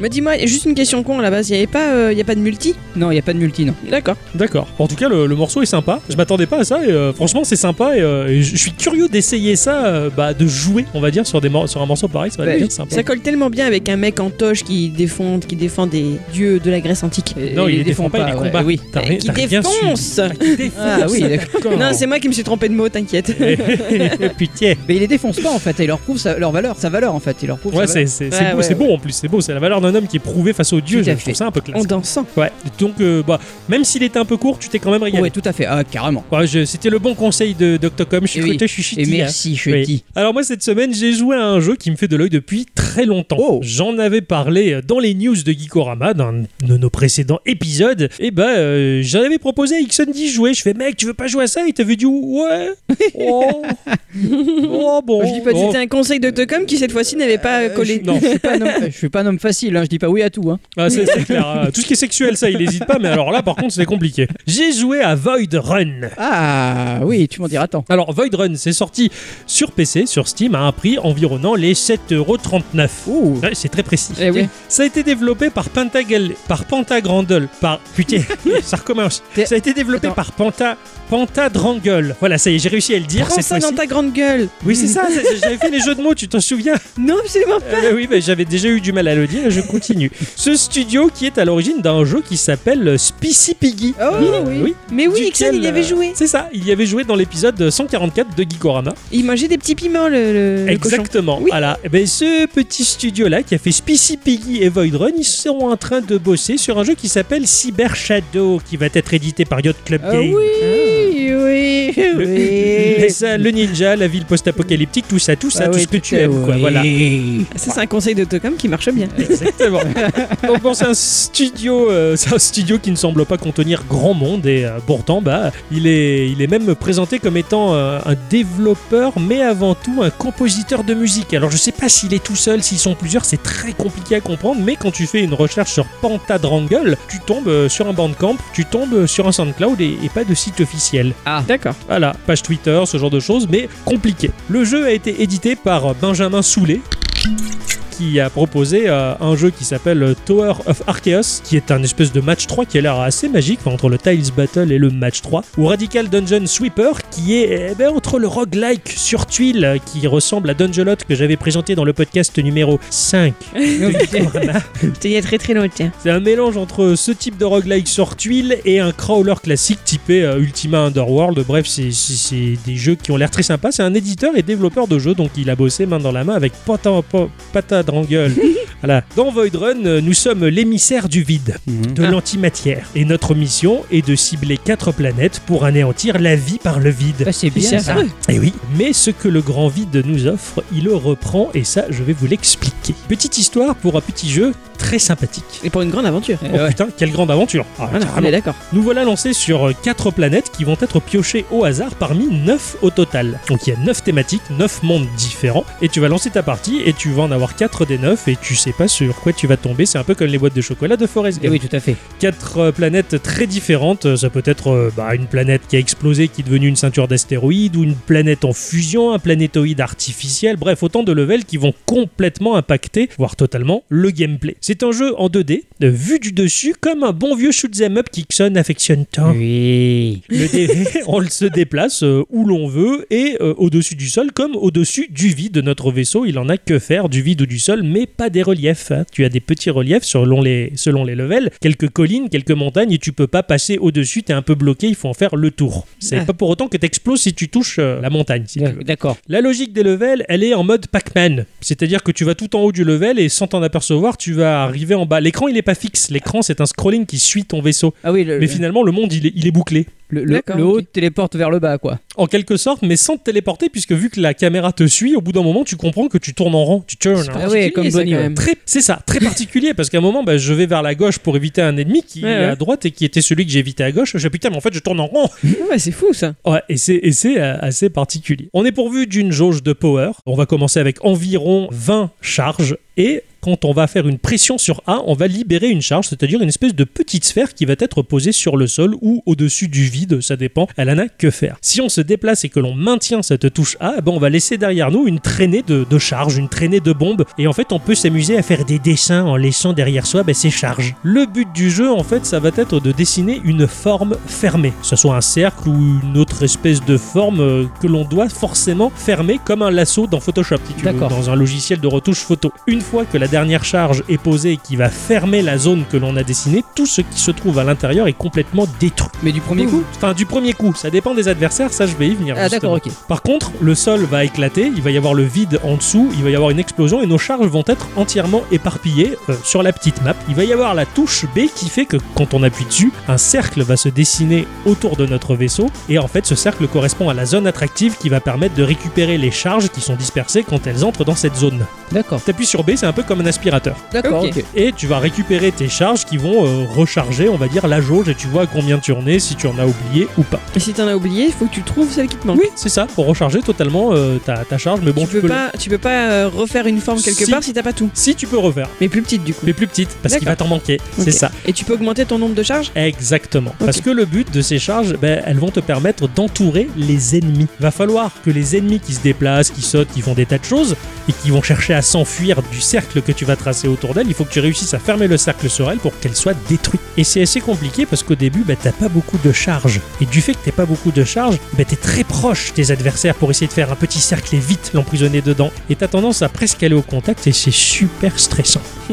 Mais dis-moi, juste une question con à la base, il n'y avait pas, euh, y a pas de multi? Non, il y a pas de multi, non. D'accord. D'accord. En tout cas, le, le morceau est sympa. Je m'attendais pas à ça et euh, franchement, c'est sympa et, euh, et je suis curieux d'essayer ça, euh, bah, de jouer, on va dire, sur, des mor- sur un morceau pareil. Ça va Ouais. être sympa. Ça colle tellement bien avec un mec en toge qui défend, qui défend des dieux de la Grèce antique. Et- Non, et il les défend pas, il les ouais, combat. oui. T'as qui t'as rien su. défonce Ah, qui défonce. Ah oui, d'accord. Non, c'est moi qui me suis trompé de mot, t'inquiète. Putain. Mais il les défonce pas en fait, et il leur prouve sa- leur valeur, sa valeur en fait. Il leur prouve Ouais, sa c'est valeur. c'est- Ouais, c'est beau, ouais, c'est beau en plus, c'est beau, c'est la valeur d'un homme qui est prouvé face aux dieux, je fait. trouve ça un peu classe. En dansant. Ouais, donc euh, bah, même s'il était un peu court, tu t'es quand même régalé. Ouais, tout à fait. Ah, carrément. Ouais, je- C'était le bon conseil de d'Octocom, je suis Et oui. côté Et hein. merci, je Oui. dis. Alors moi cette semaine j'ai joué à un jeu qui me fait de l'œil depuis très longtemps. Oh. J'en avais parlé dans les news de Geekorama dans de nos précédents épisodes. Et bah euh, j'en avais proposé à Ixon d'y jouer. Je fais mec tu veux pas jouer à ça? Il t'avait dit ouais. Oh, oh bon. Je dis pas que Oh. c'était un conseil de Tocom qui cette fois-ci n'avait pas Euh, collé. Non. Je suis pas un homme, je suis pas un homme facile, hein, je dis pas oui à tout. Hein. Ah, c'est c'est clair. hein. Tout ce qui est sexuel ça il hésite pas. Mais alors là par contre c'est compliqué. J'ai joué à Void Run. Ah oui, tu m'en diras tant. Alors Void Run c'est sorti sur PC, sur Steam à un prix environnant les 7,39€. Ouh. Ouais, c'est très précis. Eh oui. Ça a été développé par Pentagal, par Pentagrandle, par putain, ça recommence. Ça a été développé Attends. par Penta, Pentadrangle. Voilà, ça y est, j'ai réussi à le dire Prends cette ça dans ta grande gueule. Oui, c'est ça. J'avais fait les jeux de mots, tu t'en souviens? Non, absolument pas. Euh, Oui, mais j'avais déjà eu du mal à le dire. Je continue. Ce studio qui est à l'origine d'un jeu qui s'appelle Spicy Piggy. Oh oui. Mais oui, Duquel, Ixon, il y avait euh, joué. C'est ça, il y avait joué dans l'épisode 144 de Geekorama. Il mangeait des petits piments, le, le- le cochon. Exactement. Oui. Voilà. Eh ben, ce petit studio-là qui a fait Spicy Piggy et Void Run, ils sont en train de bosser sur un jeu qui s'appelle Cyber Shadow, qui va être édité par Yacht Club Game. oui, oui, Le, oui. les- ça, le ninja, la ville post-apocalyptique, tout ça, tout ça, Ah tout oui, ce que tu aimes, quoi. Voilà. Ça, c'est un conseil de Tocom qui marche bien. Exactement. Donc bon, c'est un studio, euh, c'est un studio qui ne semble pas contenir grand monde et euh, pourtant, bah, il est, il est même présenté comme étant euh, un développeur, mais avant tout un compositeur de musique. Alors je sais pas s'il est tout seul, s'ils sont plusieurs, c'est très compliqué à comprendre, mais quand tu fais une recherche sur Pentadrangle, tu tombes euh, sur un Bandcamp, tu tombes sur un SoundCloud et, et pas de site officiel. D'accord. Voilà, page Twitter, ce genre de choses, mais compliqué. Le jeu a été édité par Benjamin Soulet qui a proposé euh, un jeu qui s'appelle euh, Tower of Arceus, qui est un espèce de match 3 qui a l'air assez magique, enfin, entre le Tiles Battle et le match 3, ou Radical Dungeon Sweeper, qui est eh ben, entre le roguelike sur tuile, euh, qui ressemble à Dungelot que j'avais présenté dans le podcast numéro 5. Voilà. C'était il y a très très longtemps. C'est un mélange entre ce type de roguelike sur tuile et un crawler classique typé euh, Ultima Underworld. Bref, c'est- des jeux qui ont l'air très sympas. C'est un éditeur et développeur de jeux, donc il a bossé main dans la main avec Pata, Pa- Patadrangle. voilà. Dans Void Run, euh, nous sommes l'émissaire du vide, Mhm. de l'antimatière. Et notre mission est de cibler quatre planètes pour anéantir la vie par le vide. Ah, c'est bien ça. Et oui, mais ce que le grand vide nous offre, il le reprend et ça, je vais vous l'expliquer. Petite histoire pour un petit jeu très sympathique. Et pour une grande aventure. Oh ouais. putain, quelle grande aventure Ah, Voilà, on carrément. est d'accord. Nous voilà lancés sur 4 planètes qui vont être piochées au hasard parmi 9 au total. Donc il y a 9 thématiques, 9 mondes différents, et tu vas lancer ta partie et tu vas en avoir 4 des 9 et tu sais pas sur quoi tu vas tomber. C'est un peu comme les boîtes de chocolat de Forest Eh Gump. oui, tout à fait. Quatre euh, planètes très différentes. Ça peut être euh, bah, une planète qui a explosé, qui est devenue une ceinture d'astéroïdes, ou une planète en fusion, un planétoïde artificiel. Bref, autant de levels qui vont complètement impacter, voire totalement, le gameplay. C'est un jeu en 2D, de vue du dessus, comme un bon vieux shoot'em up qu'Ixon affectionne tant. Oui. Le dé- on se déplace euh, où l'on veut et euh, au-dessus du sol comme au-dessus du vide de notre vaisseau. Il en a que faire du vide ou du sol, mais pas des reliefs. hein. Tu as des petits reliefs selon les, selon les levels, quelques collines, quelques montagnes et tu peux pas passer au-dessus. T'es un peu bloqué, il faut en faire le tour. C'est Ah. pas pour autant que t'exploses si tu touches euh, la montagne. si tu veux. D'accord. La logique des levels, elle est en mode Pac-Man. C'est-à-dire que tu vas tout en haut du level et sans t'en apercevoir, tu vas arriver en bas. L'écran, il est pas fixe. L'écran, c'est un scrolling qui suit ton vaisseau. Ah oui, le, Mais finalement, le monde, il est- il est bouclé. le, le- haut téléporte vers le bas, quoi. En quelque sorte, mais sans te téléporter, puisque vu que la caméra te suit, au bout d'un moment, tu comprends que tu tournes en rond. Tu turn. C'est hein. Ah oui, comme Bonnie, c'est ça, très particulier, parce qu'à un moment, bah, je vais vers la gauche pour éviter un ennemi qui Ouais, est ouais. à droite et qui était celui que j'ai évité à gauche. Je fais putain, mais en fait, je tourne en rond. Ouais, c'est fou ça. Ouais, et c'est, et c'est euh, assez particulier. On est pourvu d'une jauge de power. On va commencer avec environ 20 charges et quand on va faire une pression sur A, on va libérer une charge, c'est-à-dire une espèce de petite sphère qui va être posée sur le sol ou au-dessus du vide, ça dépend, elle en a que faire. Si on se déplace et que l'on maintient cette touche A, eh ben, on va laisser derrière nous une traînée de, de charges, une traînée de bombes, et en fait on peut s'amuser à faire des dessins en laissant derrière soi ben, ces charges. Le but du jeu, en fait, ça va être de dessiner une forme fermée, que ce soit un cercle ou une autre espèce de forme euh, que l'on doit forcément fermer comme un lasso dans Photoshop, si tu veux, D'accord. dans un logiciel de retouche photo. Une fois que la dernière charge est posée et qui va fermer la zone que l'on a dessinée, tout ce qui se trouve à l'intérieur est complètement détruit. Mais du premier coup Enfin, du premier coup, ça dépend des adversaires, ça je vais y venir. Ah d'accord, ok. Par contre, le sol va éclater, il va y avoir le vide en dessous, il va y avoir une explosion et nos charges vont être entièrement éparpillées euh, sur la petite map. Il va y avoir la touche B qui fait que quand on appuie dessus, un cercle va se dessiner autour de notre vaisseau et en fait ce cercle correspond à la zone attractive qui va permettre de récupérer les charges qui sont dispersées quand elles entrent dans cette zone. D'accord. T'appuies sur B, c'est un peu comme un aspirateur. D'accord. Et tu vas récupérer tes charges qui vont euh, recharger, on va dire, la jauge et tu vois combien tu en es, si tu en as oublié ou pas. Et si t'en as oublié, il faut que tu trouves celle qui te manque. Oui, c'est ça, pour recharger totalement euh, ta, ta charge, mais bon, tu, peux le- pas, tu peux pas euh, refaire une forme quelque Si. part si t'as pas tout. Si tu peux refaire, Mais plus petite du coup. mais plus petite, parce qu'il va t'en manquer. C'est ça. Et tu peux augmenter ton nombre de charges? Exactement. Parce que le but de ces charges, ben, elles vont te permettre d'entourer les ennemis. Va falloir que les ennemis qui se déplacent, qui sautent, qui font des tas de choses, et qui vont chercher à s'enfuir du cercle que tu vas tracer autour d'elles, il faut que tu réussisses à fermer le cercle sur elles pour qu'elles soient détruites. Et c'est assez compliqué parce qu'au début, ben, t'as pas beaucoup de charges. Et du fait que t'as pas beaucoup de charges, ben, t'es très proche des adversaires pour essayer de faire un petit cercle et vite l'emprisonner dedans. Et t'as tendance à presque aller au contact et c'est super stressant.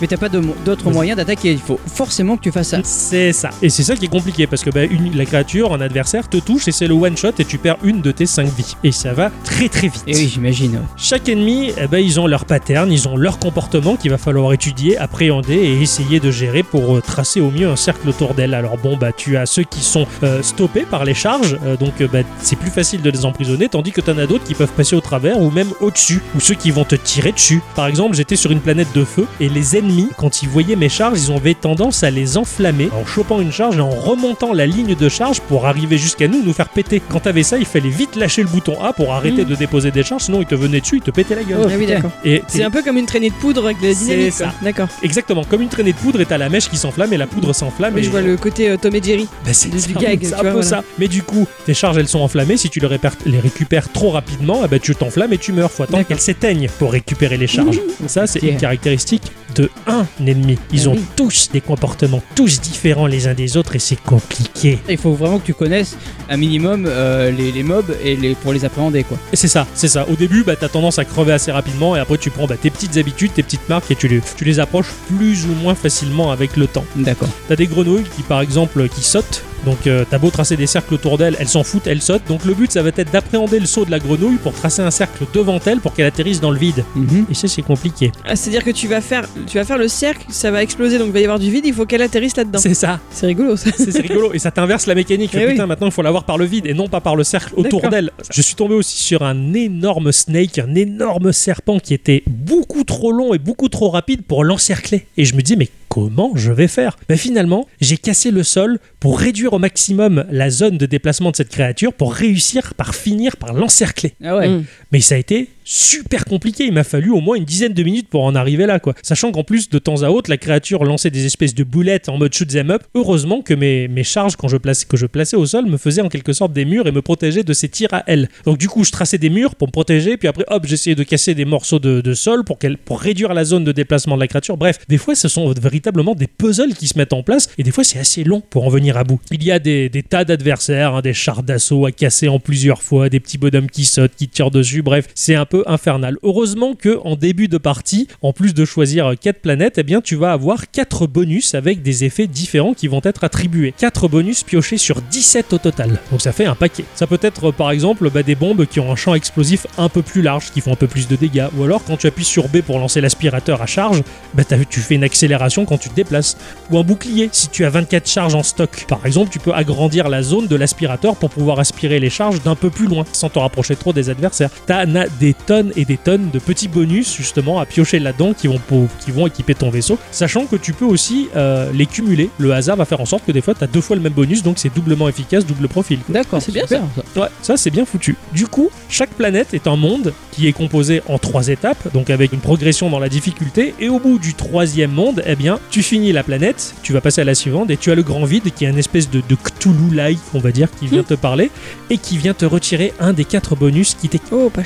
Mais t'as pas de mo- d'autre Vas-y. moyen d'attaquer. Il faut forcément que tu fasses ça. C'est ça. Et c'est ça qui est compliqué parce que bah, une- la créature, un adversaire, te touche et c'est le one shot et tu perds une de tes 5 vies. Et ça va très très vite. Et oui, j'imagine. Chaque ennemi, eh ben, ils ont leur pattern, ils ont leur comportement qu'il va falloir étudier, appréhender et essayer de gérer pour euh, tracer au mieux un cercle autour d'elle. Alors bon, bah tu as ceux qui sont euh, stoppés par les charges, euh, donc euh, bah, c'est plus facile de les emprisonner, tandis que t'en as d'autres qui peuvent passer au travers ou même au-dessus, ou ceux qui vont te tirer dessus. Par exemple, j'étais sur une planète de feu et les ennemis, quand ils voyaient mes charges, ils avaient tendance à les enflammer en chopant une charge et en remontant la ligne de charge pour arriver jusqu'à nous, nous faire péter. Quand t'avais ça, il fallait vite lâcher le bouton A pour arrêter de déposer des charges, sinon ils te venaient dessus, ils te pétaient la gueule. Oh, ah oui, putain. d'accord. Et C'est un peu comme une traînée de poudre avec de la C'est dynamite. ça. quoi. D'accord. Exactement, comme une traînée de poudre et t'as la mèche qui s'enflamme et la poudre s'enflamme. Oui, et je vois le côté euh, Tom et Jerry. Bah, c'est du gag, c'est un vois, peu voilà. ça. Mais du coup, tes charges elles sont enflammées. Si tu les, récupères trop rapidement, eh ben, tu t'enflammes et tu meurs. Faut attendre qu'elles s'éteignent pour récupérer les charges. Ça, c'est une caractéristique de un ennemi. Ils Ah ont oui. tous des comportements tous différents les uns des autres et c'est compliqué. Il faut vraiment que tu connaisses un minimum euh, les, les mobs et les, pour les appréhender quoi. Et c'est ça, c'est ça. Au début, bah, t'as tendance à crever assez rapidement et après tu prends bah, tes petites habitudes, tes petites marques et tu les, tu les approches plus ou moins facilement avec le temps. D'accord. T'as des grenouilles qui, par exemple, qui sautent. Donc, euh, t'as beau tracer des cercles autour d'elles, elles s'en foutent, elles sautent. Donc, le but, ça va être d'appréhender le saut de la grenouille pour tracer un cercle devant elle pour qu'elle atterrisse dans le vide. Mhm. Et ça, c'est compliqué. Ah, C'est-à-dire que tu vas faire, tu vas faire le cercle, ça va exploser, donc il va y avoir du vide. Il faut qu'elle atterrisse là-dedans. C'est ça. C'est rigolo ça. C'est c'est rigolo. Et ça t'inverse la mécanique. Eh Putain, oui. maintenant, il faut l'avoir par le vide et non pas par le cercle autour D'accord. d'elle. Je suis tombé aussi sur un énorme snake, un énorme serpent qui était beaucoup trop long et beaucoup trop rapide pour l'encercler. Et je me dis, mais comment je vais faire Ben finalement, j'ai cassé le sol pour réduire au maximum la zone de déplacement de cette créature pour réussir par finir par l'encercler. Ah ouais. Mm. Mais ça a été super compliqué. Il m'a fallu au moins une dizaine de minutes pour en arriver là, quoi. Sachant qu'en plus, de temps à autre, la créature lançait des espèces de boulettes en mode shoot them up. Heureusement que mes, charges quand je que je plaçais au sol me faisaient en quelque sorte des murs et me protégeaient de ces tirs à elle. Donc du coup, je traçais des murs pour me protéger, puis après, hop, j'essayais de casser des morceaux de, sol pour, réduire la zone de déplacement de la créature. Bref, des fois, ce sont véritablement des puzzles qui se mettent en place et des fois, c'est assez long pour en venir à bout. Il y a des, des tas d'adversaires, hein, des chars d'assaut à casser en plusieurs fois, des petits bonhommes qui sautent, qui tirent dessus. Bref, c'est un peu infernal. Heureusement que en début de partie, en plus de choisir 4 planètes, eh bien, tu vas avoir 4 bonus avec des effets différents qui vont être attribués. 4 bonus piochés sur 17 au total. Donc ça fait un paquet. Ça peut être par exemple bah, des bombes qui ont un champ explosif un peu plus large, qui font un peu plus de dégâts. Ou alors quand tu appuies sur B pour lancer l'aspirateur à charge, bah, tu fais une accélération quand tu te déplaces. Ou un bouclier, si tu as 24 charges en stock. Par exemple, tu peux agrandir la zone de l'aspirateur pour pouvoir aspirer les charges d'un peu plus loin, sans te rapprocher trop des adversaires. T'en as des tonnes et des tonnes de petits bonus justement à piocher là-dedans qui vont, pour- qui vont équiper ton vaisseau, sachant que tu peux aussi euh, les cumuler. Le hasard va faire en sorte que des fois tu as deux fois le même bonus, donc c'est doublement efficace, double profil. D'accord. C'est bien super, ça. Ouais, ça c'est bien foutu. Du coup, chaque planète est un monde qui est composé en trois étapes, donc avec une progression dans la difficulté. Et au bout du troisième monde, eh bien, tu finis la planète, tu vas passer à la suivante et tu as le grand vide qui est une espèce de, de Cthulhu-like, on va dire, qui vient te parler et qui vient te retirer un des quatre bonus qui t'est Oh, pas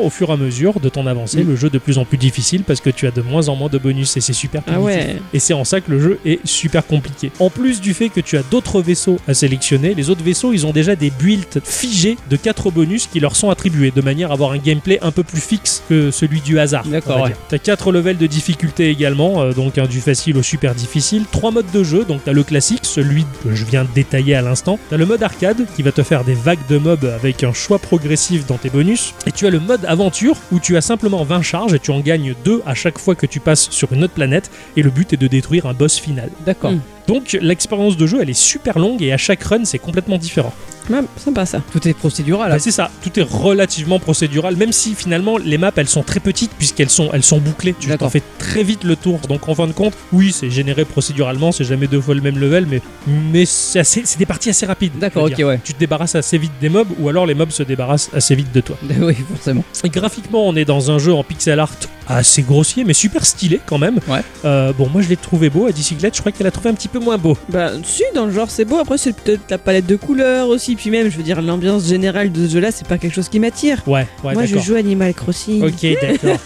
au fur et à mesure de ton avancée Mm. le jeu de plus en plus difficile parce que tu as de moins en moins de bonus et c'est super Ah ouais. Et c'est en ça que le jeu est super compliqué. En plus du fait que tu as d'autres vaisseaux à sélectionner, les autres vaisseaux ils ont déjà des builds figés de 4 bonus qui leur sont attribués de manière à avoir un gameplay un peu plus fixe que celui du hasard. D'accord, ouais. dire. T'as 4 levels de difficulté également, euh, donc hein, du facile au super difficile. 3 modes de jeu, donc t'as le classique, celui que je viens de détailler à l'instant. T'as le mode arcade qui va te faire des vagues de mobs avec un choix progressif dans tes bonus. Et tu as le mode aventure où tu as simplement 20 charges et tu en gagnes 2 à chaque fois que tu passes sur une autre planète. Et le but est de détruire un boss final. D'accord. Mm. Donc l'expérience de jeu elle est super longue et à chaque run c'est complètement différent. Ah, sympa ça. Tout est procédural. Bah, c'est ça, tout est relativement procédural, même si finalement les maps elles sont très petites puisqu'elles sont, elles sont bouclées. Tu t'en D'accord. fais très vite le tour. Donc en fin de compte, oui, c'est généré procéduralement, c'est jamais deux fois le même level, mais, mais c'est assez- c'est des parties assez rapides. D'accord, ok, dire. ouais. Tu te débarrasses assez vite des mobs ou alors les mobs se débarrassent assez vite de toi. oui, forcément. Et graphiquement, on est dans un jeu en pixel art assez grossier, mais super stylé quand même. Ouais. Euh, bon, moi je l'ai trouvé beau. À Dicyclette, je crois qu'elle a trouvé un petit peu moins beau. Bah, si, dans le genre, c'est beau. Après, c'est peut-être la palette de couleurs aussi. Puis même, je veux dire, l'ambiance générale de ce jeu-là, c'est pas quelque chose qui m'attire. Ouais, ouais, Moi, je joue Animal Crossing. Ok, d'accord.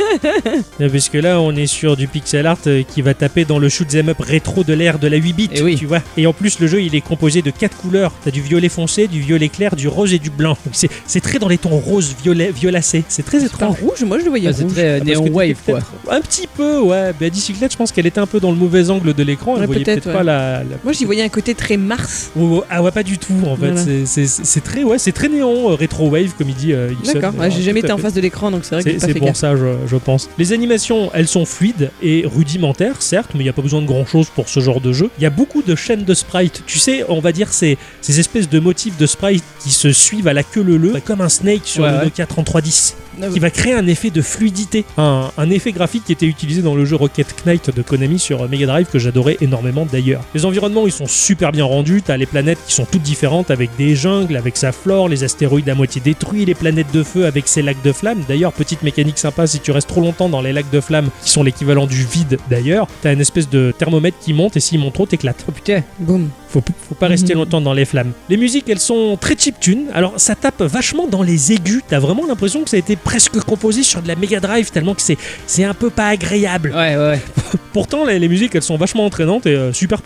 Parce que là, on est sur du pixel art euh, qui va taper dans le shoot 'em up rétro de l'ère de la 8 bits, Eh oui. tu vois. Et en plus, le jeu, il est composé de quatre couleurs. T'as du violet foncé, du violet clair, du rose et du blanc. Donc c'est c'est très dans les tons rose, violet, violacé. C'est très étrange. rouge, moi je le voyais Ah, c'est très euh, Ah, néon wave, quoi. Un petit peu, ouais. À bicyclette, je pense qu'elle était un peu dans le mauvais angle de l'écran. Elle Ouais, voyait peut-être, peut-être ouais. pas la. La- Moi j'y voyais un côté très Mars. Oh, oh, ah ouais, pas du tout en fait. Voilà. C'est- très, ouais, c'est très néon, euh, rétro wave comme il dit. euh. D'accord, ouais, j'ai jamais été en face de l'écran donc c'est vrai que C'est pour gaffe. ça, je, je pense. Les animations, elles sont fluides et rudimentaires, certes, mais il n'y a pas besoin de grand chose pour ce genre de jeu. Il y a beaucoup de chaînes de sprites. Tu sais, on va dire ces, ces espèces de motifs de sprites qui se suivent à la queue leu leu, comme un Snake sur Ouais, le. Nokia 3310, Ah qui va créer un effet de fluidité. Un, un effet graphique qui était utilisé dans le jeu Rocket Knight de Konami sur Mega Drive que j'adorais énormément d'ailleurs. Les environnements, ils sont super bien rendus. T'as les planètes qui sont toutes différentes avec des jungles, avec sa flore, les astéroïdes à moitié détruits, les planètes de feu avec ses lacs de flammes. D'ailleurs, petite mécanique sympa, si tu restes trop longtemps dans les lacs de flammes, qui sont l'équivalent du vide d'ailleurs, t'as une espèce de thermomètre qui monte et s'il monte trop, t'éclates. Oh putain. Boum. Faut, faut pas rester Mhm. longtemps dans les flammes. Les musiques, elles sont très chiptune. Alors, ça tape vachement dans les aigus. T'as vraiment l'impression que ça a été presque composé sur de la Mega Drive, tellement que c'est c'est un peu pas agréable. Ouais, ouais. Pourtant, les, les musiques, elles sont vachement entraînantes et euh, super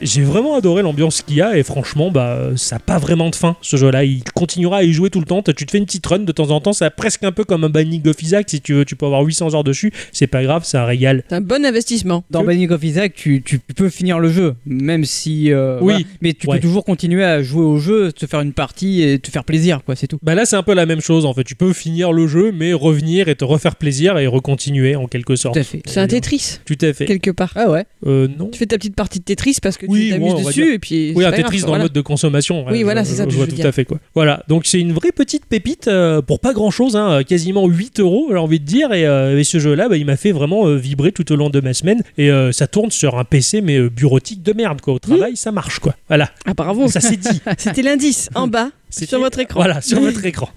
J'ai vraiment adoré l'ambiance qu'il y a et franchement, bah, ça n'a pas vraiment de fin, ce jeu-là. Il continuera à y jouer tout le temps. Tu te fais une petite run de temps en temps. C'est presque un peu comme un Binding of Isaac, si tu veux. Tu peux avoir 800 heures dessus. C'est pas grave, c'est un régal. C'est un bon investissement. Dans Que- Binding of Isaac, tu, tu peux finir le jeu, même si. euh, Oui. voilà. Mais tu Ouais. peux toujours continuer à jouer au jeu, te faire une partie et te faire plaisir, quoi, c'est tout. Bah là, c'est un peu la même chose en fait. Tu peux finir le jeu, mais revenir et te refaire plaisir et recontinuer en quelque sorte. Tout à fait. C'est un Tetris, Tout à fait. quelque part. Ah ouais. Euh, non. Tu fais ta petite partie de Tetris parce que Oui, tu t'amuses ouais, dessus et puis. Oui, un Tetris grave, dans voilà. le mode de consommation. Oui, voilà, c'est ça Je, vois je veux tout dire. à fait quoi. Voilà, donc c'est une vraie petite pépite euh, pour pas grand chose, quasiment 8 euros, j'ai envie de dire. Et, euh, et ce jeu-là, bah, il m'a fait vraiment euh, vibrer tout au long de ma semaine. Et euh, ça tourne sur un PC, mais euh, bureautique de merde quoi. Au travail, ça marche quoi. Voilà, Ah, bravo. ça c'est dit. C'était l'indice en bas sur votre écran. Voilà, sur votre écran.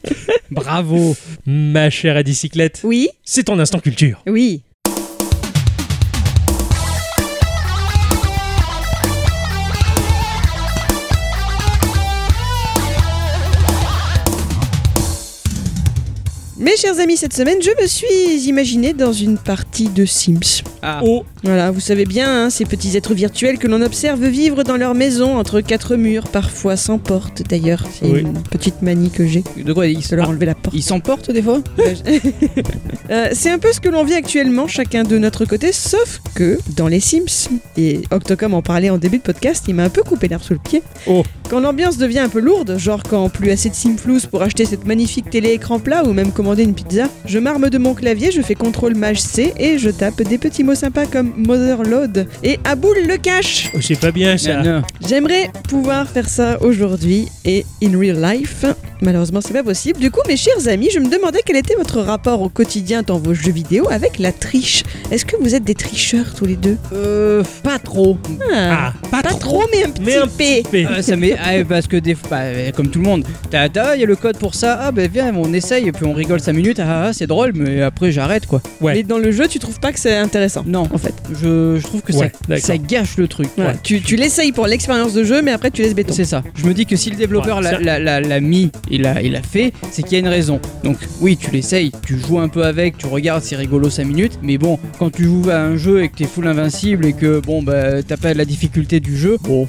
Bravo. Ma chère Adicyclette, Oui, c'est ton instant culture. oui. Mes chers amis, cette semaine, je me suis imaginé dans une partie de Sims. Ah. Oh, Voilà, vous savez bien, hein, ces petits êtres virtuels que l'on observe vivre dans leur maison entre quatre murs, parfois sans porte d'ailleurs. C'est Oui. une petite manie que j'ai De quoi il, de leur enlever la porte. il s'emporte des fois Euh, c'est un peu ce que l'on vit actuellement, chacun de notre côté, sauf que dans les Sims, et Octocom en parlait en début de podcast, il m'a un peu coupé l'herbe sous le pied. Oh. Quand l'ambiance devient un peu lourde, genre quand plus assez de Simflous pour acheter cette magnifique télé écran plat ou même commander une pizza, je m'arme de mon clavier, je fais CTRL Maj C et je tape des petits mots sympas comme Motherload et Aboul le cache. oh, c'est pas bien ça. Ah, non. J'aimerais pouvoir faire ça aujourd'hui et in real life, Malheureusement, c'est pas possible. Du coup, mes chers amis, je me demandais quel était votre rapport au quotidien dans vos jeux vidéo avec la triche. Est-ce que vous êtes des tricheurs tous les deux? Euh, pas trop. Ah, pas, Pas trop, mais un petit mais un P. petit P. Euh, ça m'est ah, parce que des fois, bah, comme tout le monde, il y a le code pour ça. Ah ben viens, on essaye et puis on rigole 5 minutes. Ah, ah, c'est drôle, mais après j'arrête quoi. Ouais. Mais dans le jeu, tu trouves pas que c'est intéressant? Non, en fait. je, je trouve que Ouais, ça, d'accord. ça gâche le truc. Ouais. Tu, tu l'essayes pour l'expérience de jeu, mais après tu laisses béton. C'est ça. Je me dis que si le développeur Ouais, l'a, ça- l'a- l'a- l'a mis et l'a, et l'a fait, c'est qu'il y a une raison. Donc oui, tu l'essayes, tu joues un peu avec, tu regardes, c'est rigolo 5 minutes. Mais bon, quand tu joues à un jeu et que t'es full invincible et que bon bah t'as pas la difficulté du jeu, bon,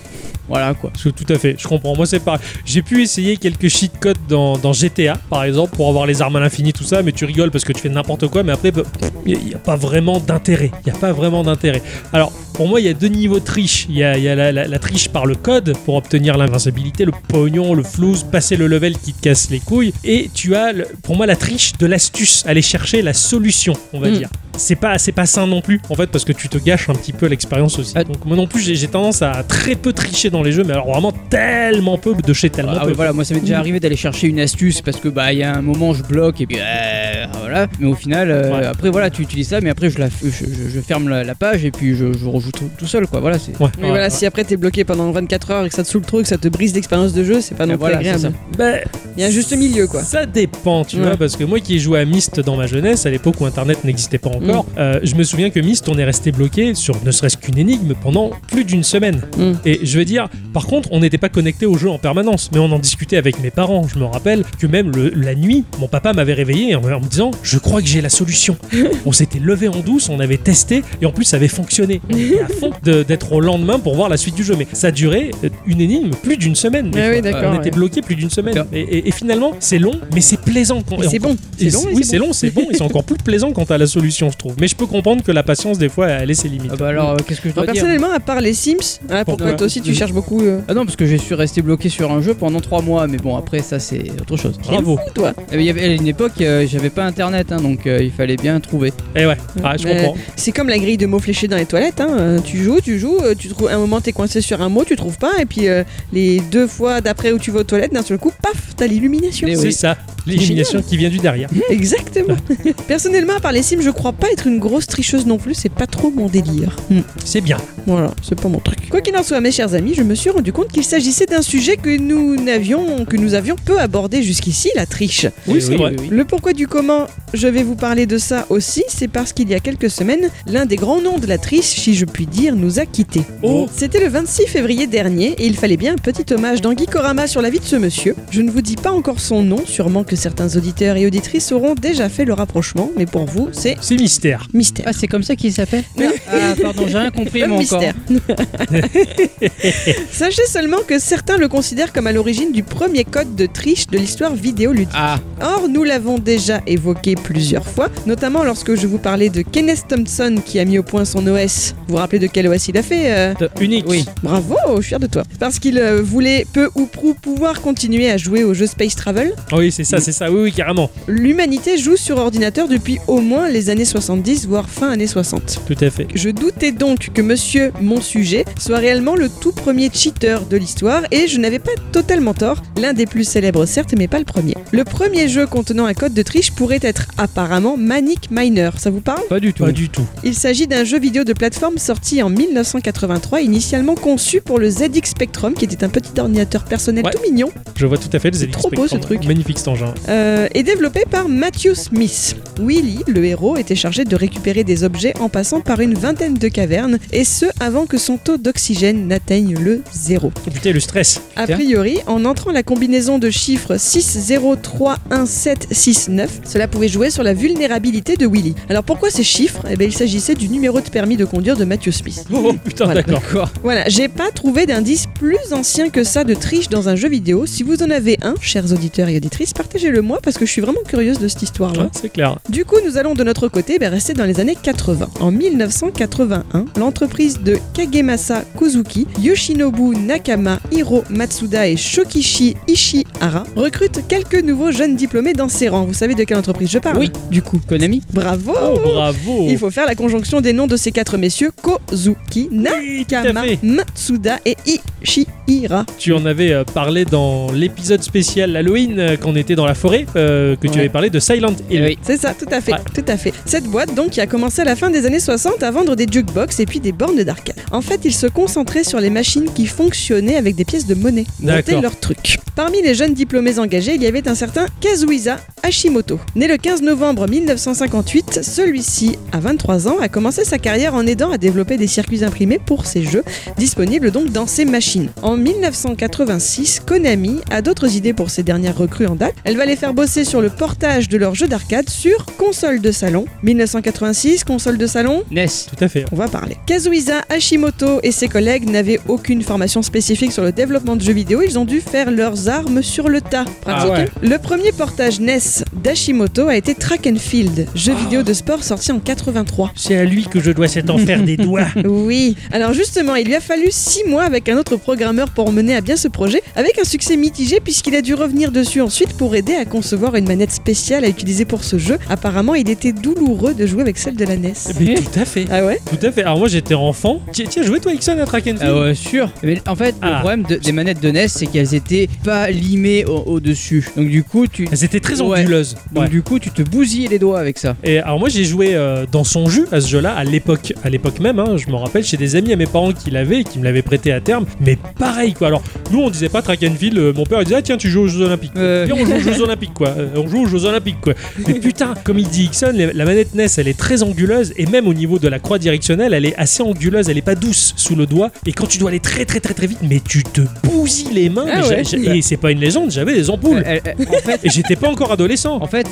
voilà quoi. Tout à fait, je comprends. Moi, c'est pareil. J'ai pu essayer quelques cheat codes dans, dans GTA, par exemple, pour avoir les armes à l'infini, tout ça, mais tu rigoles parce que tu fais n'importe quoi, mais après, bah, il n'y a, pas vraiment d'intérêt. Il n'y a pas vraiment d'intérêt. Alors, pour moi, il y a deux niveaux de triche. Il y a, il y a la, la- la triche par le code pour obtenir l'invincibilité, le pognon, le flouze, passer le level qui te casse les couilles. Et tu as, le- pour moi, la triche de l'astuce, aller chercher la solution, on va Mm. dire. C'est pas, c'est pas sain non plus, en fait, parce que tu te gâches un petit peu l'expérience aussi. Ah. Donc, moi non plus, j'ai tendance à très peu tricher dans les jeux, mais alors vraiment tellement peu de chez tellement Ah peu. ouais, voilà, moi ça m'est déjà arrivé d'aller chercher une astuce parce que bah il y a un moment je bloque et puis euh, voilà. Mais au final, euh, Ouais. après voilà, tu utilises ça, mais après je, la, je, je- je ferme la, la page et puis je, je rejoue tout, tout seul quoi. Voilà, c'est. Ouais, Mais ouais, voilà, ouais. si après t'es bloqué pendant 24 heures et que ça te saoule trop et que ça te brise l'expérience de jeu, c'est pas non plus voilà, agréable. Bah, Il y a un juste milieu quoi. Ça dépend, tu Ouais. vois, parce que moi qui ai joué à Myst dans ma jeunesse, à l'époque où Internet n'existait pas encore, Mm. euh, je me souviens que Myst, on est resté bloqué sur ne serait-ce qu'une énigme pendant plus d'une semaine. Mm. Et je veux dire, par contre, on n'était pas connecté au jeu en permanence, mais on en discutait avec mes parents. Je me rappelle que même le- la nuit, mon papa m'avait réveillé en, en me disant Je crois que j'ai la solution. on s'était levé en douce, on avait testé, et en plus, ça avait fonctionné. On était à fond d'être au lendemain pour voir la suite du jeu. Mais ça durait euh, une énigme plus d'une semaine. Ah oui, on était bloqué plus d'une semaine. Et, et- et finalement, c'est long, mais c'est plaisant. quand- c'est bon. C'est long. oui, c'est bon. long, c'est bon, et c'est encore plus plaisant quand t'as la solution, je trouve. Mais je peux comprendre que la patience, des fois, elle est ses limites. Ah bah alors euh, qu'est-ce que je Moi, dois dire personnellement, à part les Sims, ah, pourquoi toi aussi tu cherches beaucoup euh, Ah non parce que je suis resté bloqué sur un jeu pendant 3 mois, mais bon après ça c'est autre chose. Bravo. toi Eh Il y avait à une époque euh, j'avais pas internet hein, donc euh, il fallait bien trouver. Et ouais, ah, je comprends. C'est comme la grille de mots fléchés dans les toilettes. hein. Tu joues, tu joues, tu trouves un moment t'es coincé sur un mot, tu trouves pas, et puis euh, les deux fois d'après où tu vas aux toilettes, d'un seul coup, paf, t'as l'illumination. Eh C'est oui. ça, l'élimination qui vient du derrière. Exactement. Personnellement, à part les Sims, je crois pas être une grosse tricheuse non plus. C'est pas trop mon délire. Hmm. C'est bien. Voilà, c'est pas mon truc. Quoi qu'il en soit, mes chers amis, je me suis rendu compte qu'il s'agissait d'un sujet que nous n'avions, que nous avions peu abordé jusqu'ici, la triche. Oui, c'est vrai. oui. Le pourquoi du comment, je vais vous parler de ça aussi, c'est parce qu'il y a quelques semaines, l'un des grands noms de la triche, si je puis dire, nous a quittés. Oh. C'était le 26 février dernier et il fallait bien un petit hommage d'Anguy Korama sur la vie de ce monsieur. Je ne vous dis pas encore son nom, sûrement que certains auditeurs et auditrices auront déjà fait le rapprochement, mais pour vous, c'est C'est mystère. mystère. Ah c'est comme ça qu'il s'appelle Ah pardon j'ai rien compris moi encore. mystère. Sachez seulement que certains le considèrent comme à l'origine du premier code de triche de l'histoire vidéoludique. Ah Or, nous l'avons déjà évoqué plusieurs fois, notamment lorsque je vous parlais de Kenneth Thompson qui a mis au point son OS. Vous vous rappelez de quel OS il a fait euh Unique. Oui. Bravo, je suis fier de toi. Parce qu'il euh, voulait peu ou prou pouvoir continuer à jouer au jeu Space Travel. Ah Oui, c'est ça, c'est ça. Oui, oui, carrément. L'humanité joue sur ordinateur depuis au moins les années 70, voire fin années 60. Tout à fait. Je doutais donc que monsieur, mon sujet, soit réellement le tout premier cheater de l'histoire et je n'avais pas totalement tort. L'un des plus célèbres certes, mais pas le premier. Le premier jeu contenant un code de triche pourrait être apparemment Manic Miner. Ça vous parle? Pas du tout. Pas du tout. Il s'agit d'un jeu vidéo de plateforme sorti en 1983, initialement conçu pour le ZX Spectrum, qui était un petit ordinateur personnel Ouais. tout mignon, Je vois tout à fait les C'est trop beau, ce truc. Magnifique cet engin. Euh, et développé par Matthew Smith. Willy, le héros, était chargé de récupérer des objets en passant par une vingtaine de cavernes, et ce avant que son taux d'oxygène n'atteigne le zéro. Oh, putain, le stress. A priori, en entrant la combinaison de chiffres 603179, cela pouvait jouer sur la vulnérabilité de Willy. Alors pourquoi ces chiffres? Eh bien, il s'agissait du numéro de permis de conduire de Matthew Smith. Oh putain, Voilà. d'accord. D'accord. Voilà, j'ai pas trouvé d'indice plus ancien que ça de triche dans un jeu vidéo. Si vous en avez un, chers auditeurs et auditrices, partagez-le moi parce que je suis vraiment curieuse de cette histoire-là. Ouais, c'est clair. Du coup, nous allons de notre côté ben, rester dans les années 80. En 1981, l'entreprise de Kagemasa Kozuki, Yoshinobu Nakama, Hiro Matsuda et Shokichi Ishihara recrutent quelques nouveaux jeunes diplômés dans ses rangs. Vous savez de quelle entreprise je parle Oui. Du coup, Konami bravo Oh, bravo. Il faut faire la conjonction des noms de ces quatre messieurs Kozuki, Nakama. Matsuda et ira. Tu en avais euh, parlé dans l'épisode spécial Halloween euh, quand on était dans la forêt, euh, que tu Ouais. avais parlé de Silent Hill. Oui. C'est ça, tout à fait, Ouais. tout à fait. Cette boîte, donc, qui a commencé à la fin des années 60 à vendre des jukebox et puis des bornes d'arcade. En fait, il se concentrait sur les machines qui fonctionnaient avec des pièces de monnaie. C'était leur truc. Parmi les jeunes diplômés engagés, il y avait un certain Kazuhisa Hashimoto. Né le 15 novembre 1958, celui-ci, à 23 ans, a commencé sa carrière en aidant à développer des circuits imprimés pour ses jeux, disponibles donc dans ses machines. En 1986, Konami a d'autres idées pour ses dernières recrues en date. Elle va les faire bosser sur le portage de leurs jeux d'arcade sur console de salon. 1986, console de salon, NES. Tout à fait. on va parler. Kazuhisa Hashimoto et ses collègues n'avaient aucune formation spécifique sur le développement de jeux vidéo, ils ont dû faire leurs armes sur le tas. Pratique. Ah ouais. Le premier portage NES d'Hashimoto a été Track and Field, jeu vidéo de sport sorti en 83. C'est à lui que je dois cet enfer des doigts. Oui, alors justement, il lui a fallu 6 mois avec un autre programmeur pour mener à bien ce projet, avec un succès mitigé puisqu'il a dû revenir dessus ensuite pour aider à concevoir une manette spéciale à utiliser pour ce jeu. Apparemment, il était douloureux de jouer avec celle de la NES. Mais tout à fait. Ah ouais Tout à fait. Alors moi j'étais enfant. Tiens, tiens joué toi Ixon à Track and Field Ah ouais, sûr. Mais en fait, Ah. le problème de- des manettes de NES, c'est qu'elles étaient pas limées au- au-dessus. donc du coup, tu Elles étaient très Ouais. donc Ouais. du coup, tu te bousillais les doigts avec ça. Et alors moi j'ai joué euh, dans son jus à ce jeu-là à l'époque, à l'époque même. hein, je me rappelle chez des amis à mes parents qui l'avaient et qui me l'avaient prêté à terme. Mais pareil quoi. Alors nous on disait pas track and field. euh, mon père il disait ah tiens tu joues aux Jeux Olympiques. Euh. Viens on joue aux Jeux Olympiques quoi. Euh, on joue aux Jeux Olympiques quoi. Mais putain comme il dit Ixon, la manette NES elle est très anguleuse et même au niveau de la croix directionnelle elle est assez anguleuse. Elle est pas douce sous le doigt. Et quand tu dois aller très très très très vite, mais tu te bousilles les mains. Ah mais ouais. et c'est pas une légende. J'avais des ampoules. Elle- elle- en fait, Et j'étais pas encore adolescent. En fait,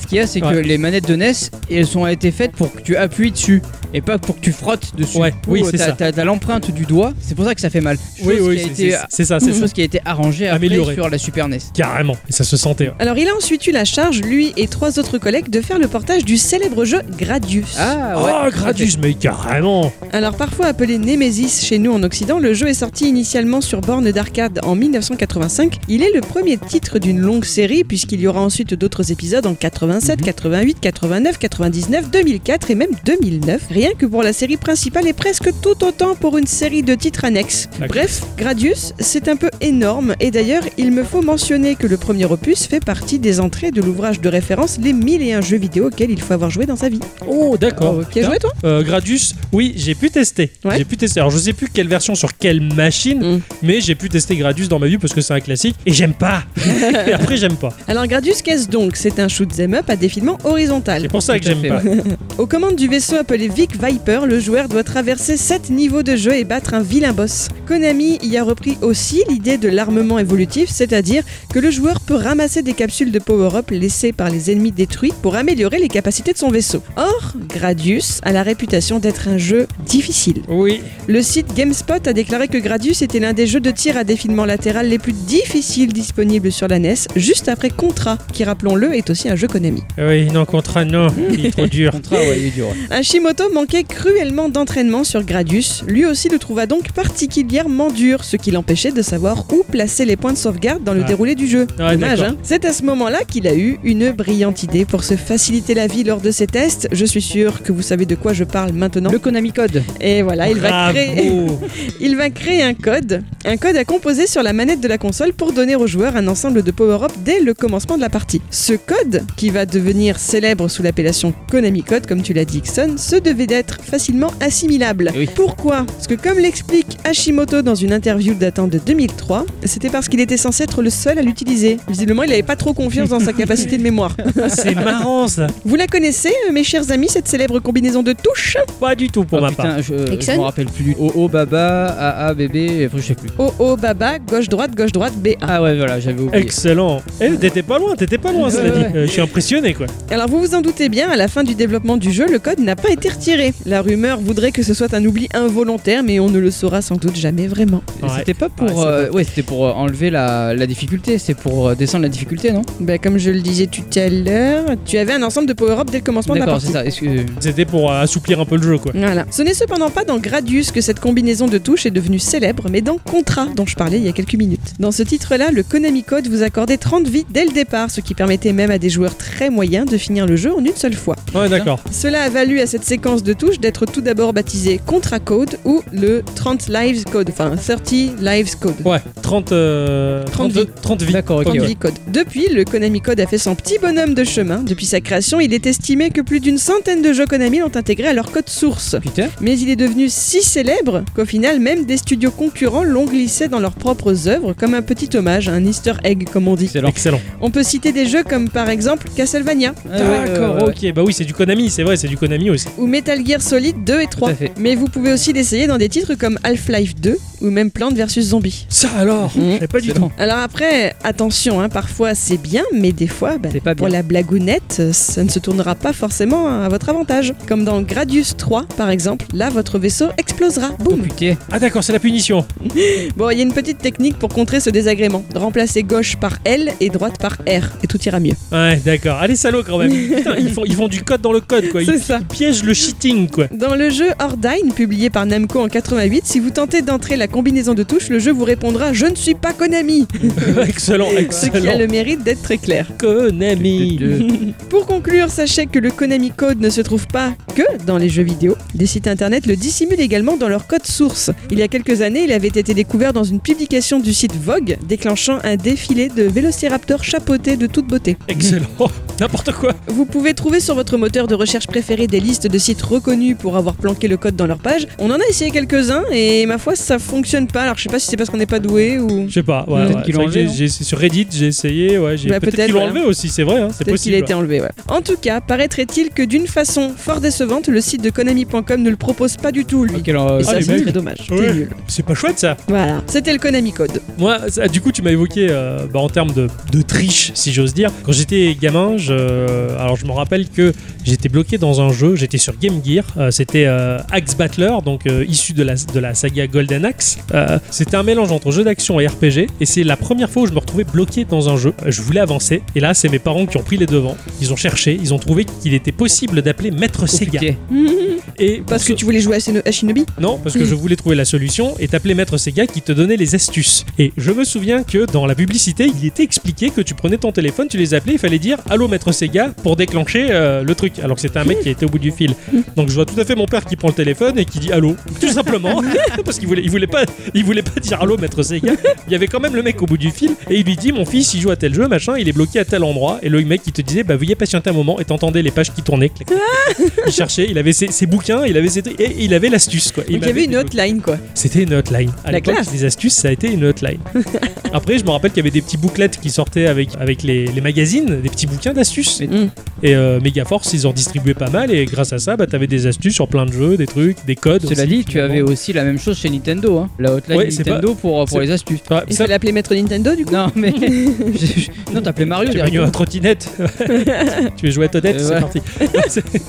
ce qu'il y a, c'est que les manettes de NES, elles ont été faites pour que tu appuies dessus et pas pour que tu frottes dessus. Ouais, oui, c'est ça. T'as l'empreinte du doigt, c'est pour ça que ça fait mal. Oui, Chose oui, c'est- ça, c'est ça. chose qui a été arrangée Améliorée. sur la Super NES. Carrément. Et ça se sentait. Alors il a ensuite eu la charge, lui et trois autres collègues, de faire le portage du célèbre jeu Gradius. Ah ouais. Oh, Gradius, mais carrément Alors parfois appelé Nemesis chez nous en Occident, le jeu est sorti initialement sur borne d'arcade en 1985. Il est le premier titre d'une longue série puisqu'il y aura ensuite d'autres épisodes en 87, Mhm. 88, 89, 99, 2004 et même 2009. Rien que pour la série principale et presque tout autant pour une série de titres annexes. Bref, Gradius, c'est un peu énorme et d'ailleurs il me faut mentionner que le premier opus fait partie des entrées de l'ouvrage de référence Les 1001 jeux vidéo auxquels il faut avoir joué dans sa vie. Oh, d'accord. Qui a joué toi? Euh, Gradius, oui, j'ai pu tester. Ouais. J'ai pu tester. Alors, je sais plus quelle version sur quelle machine, Mm. mais j'ai pu tester Gradius dans ma vie parce que c'est un classique et j'aime pas. et après, j'aime pas. Alors Gradius qu'est-ce donc? C'est un shoot 'em up à défilement horizontal. C'est pour ça que j'aime pas. Aux commandes du vaisseau appelé Vic Viper, le joueur doit traverser 7 niveaux de jeu et battre un vilain boss. Konami y a repris aussi l'idée de l'armement évolutif, c'est-à-dire que le joueur peut ramasser des capsules de power-up laissées par les ennemis détruits pour améliorer les capacités de son vaisseau. Or, Gradius a la réputation d'être un jeu difficile. Oui. Le site GameSpot a déclaré que Gradius était l'un des jeux de tir à défilement latéral les plus difficiles disponibles sur la NES, juste après Contra, qui rappelons-le est aussi un jeu Konami. Oui, non, Contra, non. Il est trop dur. Contrat, ouais, il est dur. Hashimoto manquait cruellement d'entraînement sur Gradius. Lui aussi le trouva donc particulièrement dur, ce qui l'empêchait de savoir où placer les points de sauvegarde dans le Ah. déroulé du jeu. Ouais, Dommage, d'accord. hein C'est à ce moment-là qu'il a eu une brillante idée pour se faciliter la vie lors de ses tests. Je suis sûr que vous savez de quoi je parle maintenant. Le Konami Code. Et voilà, il va créer. Il va créer un code, un code à composer sur la manette de la console pour donner aux joueurs un ensemble de power-up dès le commencement de la partie. Ce code, qui va devenir célèbre sous l'appellation Konami Code, comme tu l'as dit, Ixon, se devait d'être facilement assimilable. Oui. Pourquoi? Parce que comme l'explique Hashimoto dans une interview datant de 2003, c'était parce qu'il était censé être le seul à l'utiliser. Visiblement, il n'avait pas trop confiance dans sa capacité de mémoire. C'est marrant, ça. Vous la connaissez, euh, mes chers amis, cette célèbre combinaison de touches? Pas du tout pour Ah, ma part. putain, je, me rappelle plus du OO, Baba, AA, bébé, enfin, je sais plus. Oh oh baba, gauche droite, gauche droite, BA. Ah ouais, voilà, j'avais oublié. Excellent. Eh, t'étais pas loin, t'étais pas loin, cela dit. Euh, je suis impressionné, quoi. Alors vous vous en doutez bien, à la fin du développement du jeu, le code n'a pas été retiré. La rumeur voudrait que ce soit un oubli involontaire, mais on ne le saura sans doute jamais vraiment. Ouais. C'était pas pour, Ouais, euh, ouais, c'était pour enlever la, la difficulté, c'est pour descendre la difficulté, non? Bah, comme je le disais tout à l'heure, tu avais un ensemble de power-up dès le commencement de la D'accord, partie. c'est ça. Excuse- C'était pour euh, assouplir un peu le jeu, quoi. Voilà. Ce n'est cependant pas dans Gradius que cette combinaison de touches est devenue célèbre, mais dans Contra, dont je parlais il y a quelques minutes. Dans ce titre-là, le Konami Code vous accordait 30 vies dès le départ, ce qui permettait même à des joueurs très moyens de finir le jeu en une seule fois. Ouais, d'accord. Cela a valu à cette séquence de touches d'être tout d'abord baptisé Contra Code ou le 30 Lives Code, enfin 30 Lives Code. Ouais, 30, euh, 30 32 vies. 30 vies. D'accord, ok. 30 ouais. vies code. Depuis, le Konami Code a fait son petit bonhomme de chemin. Depuis sa création, il est estimé que plus d'une centaine de jeux Konami l'ont intégré à leur code source. Putain. Mais il est devenu si célèbre qu'au final, même des studios concurrents l'ont glissé dans leurs propres œuvres comme un petit hommage, un easter egg comme on dit. Excellent. Excellent. On peut citer des jeux comme par exemple Castlevania Ah D'accord, ok. Bah oui, c'est du Konami, c'est vrai, c'est du Konami aussi. ou Metal Gear Solid 2 et 3. Tout à fait. Mais vous pouvez aussi l'essayer dans des titres comme Half-Life 2 ou même Plants vs Zombies. Ça alors. Je savais pas du tout. Alors après, attention, hein, parfois c'est bien, mais des fois, bah, pas pour la blagounette, ça ne se tournera pas forcément à votre avantage. Comme dans Gradius 3, par exemple, là votre vaisseau explosera. Oh Boum putain. Ah d'accord, c'est la punition. Bon, il y a une petite technique pour contrer ce désagrément. Remplacer gauche par L et droite par R, et tout ira mieux. Ouais, d'accord. Allez, salaud quand même. Putain, ils font, ils font du code dans le code, quoi. Ils, C'est ça. ils piègent le cheating, quoi. Dans le jeu Ordine, publié par Namco en 88, si vous tentez d'entrer la combinaison de touches, le jeu vous répondra Je ne suis pas Konami excellent, Ce qui a excellent. le mérite d'être très clair. Konami. Pour conclure, sachez que le Konami Code ne se trouve pas que dans les jeux vidéo. Des sites internet le dissimulent également dans leur code source. Il y a quelques années, il avait été découvert dans une publication du site Vogue, déclenchant un défilé de vélociraptors chapeautés de toute beauté. Excellent. N'importe quoi. Vous pouvez trouver sur votre moteur de recherche préféré des listes de sites reconnus pour avoir planqué le code dans leur page. On en a essayé quelques-uns et ma foi, ça fonctionne pas. Alors je sais pas si c'est parce qu'on n'est pas doué ou. Je sais pas. Ouais, qu'ils l'ont j'ai- j'ai- Sur Reddit, j'ai essayé. Ouais, j'ai Bah, peut-être peut-être, qu'ils l'ont voilà. enlevé aussi, c'est vrai. hein, c'est Peut-être qu'il possible. a été enlevé, ouais. En tout cas, paraîtrait-il que d'une façon fort décevante, le site de Konami.com ne le propose pas du tout, lui. Ok, alors, euh, Et Ah, ça, les c'est mecs. très dommage. Ouais. C'est nul. C'est pas chouette ça. Voilà, c'était le Konami Code. Moi, ça- du coup, tu m'as évoqué euh, bah, en termes de, de triche, si j'ose dire. Quand j'étais gamin, je, alors je me rappelle que j'étais bloqué dans un jeu. J'étais sur Game Gear. euh, C'était euh, Axe Battler, donc euh, issu de la, de la saga Golden Axe. Euh, C'était un mélange entre jeu d'action et RPG. Et c'est la première fois où je me retrouvais bloqué dans un jeu. Je voulais avancer. Et là, c'est mes parents qui ont pris les devants. Ils ont cherché. Ils ont trouvé qu'il était possible d'appeler Maître Sega. Et Parce que tu voulais jouer à Shinobi? Non, parce que je voulais trouver la solution et t'appelais Maître Sega qui te donnait les astuces. Et je me souviens que dans la publicité, il était expliqué que tu prenais ton téléphone, tu les appelais, il fallait dire Allô Maître Sega pour déclencher euh, le truc. Alors que c'était un mec qui était au bout du fil. Donc je vois tout à fait mon père qui prend le téléphone et qui dit Allô, tout simplement. parce qu'il voulait, il voulait, pas, il voulait pas dire Allô Maître Sega. Il y avait quand même le mec au bout du fil et il lui dit Mon fils, il joue à tel jeu, machin, il est bloqué à tel endroit. Et le mec qui te disait Bah veuillez patienter un moment et t'entendais les pages qui tournaient. clac, clac, clac. il cherchait, il avait ses, ses bouquins, il avait ses trucs, et il avait l'astuce quoi. Donc il y m'avait avait une hotline, quoi. C'était une hotline. À La l'époque, classe. les astuces, ça a été une hotline. Après, je me rappelle qu'il y avait des petits bouclettes qui sortaient avec, avec les, les magazines, des petits bouquins d'astuces. Mm. Et euh, Megaforce, ils en distribuaient pas mal, et grâce à ça, bah, t'avais des astuces sur plein de jeux, des trucs, des codes. Cela aussi, dit, tu avais aussi la même chose chez Nintendo, hein. la hotline Ouais, Nintendo pour, pour c'est- les astuces. Il ça, fallait appeler Maître Nintendo, du coup Non, mais. non, t'appelais Mario tu derrière. à trottinette. tu veux jouer à Toadette, Euh, c'est ouais. parti.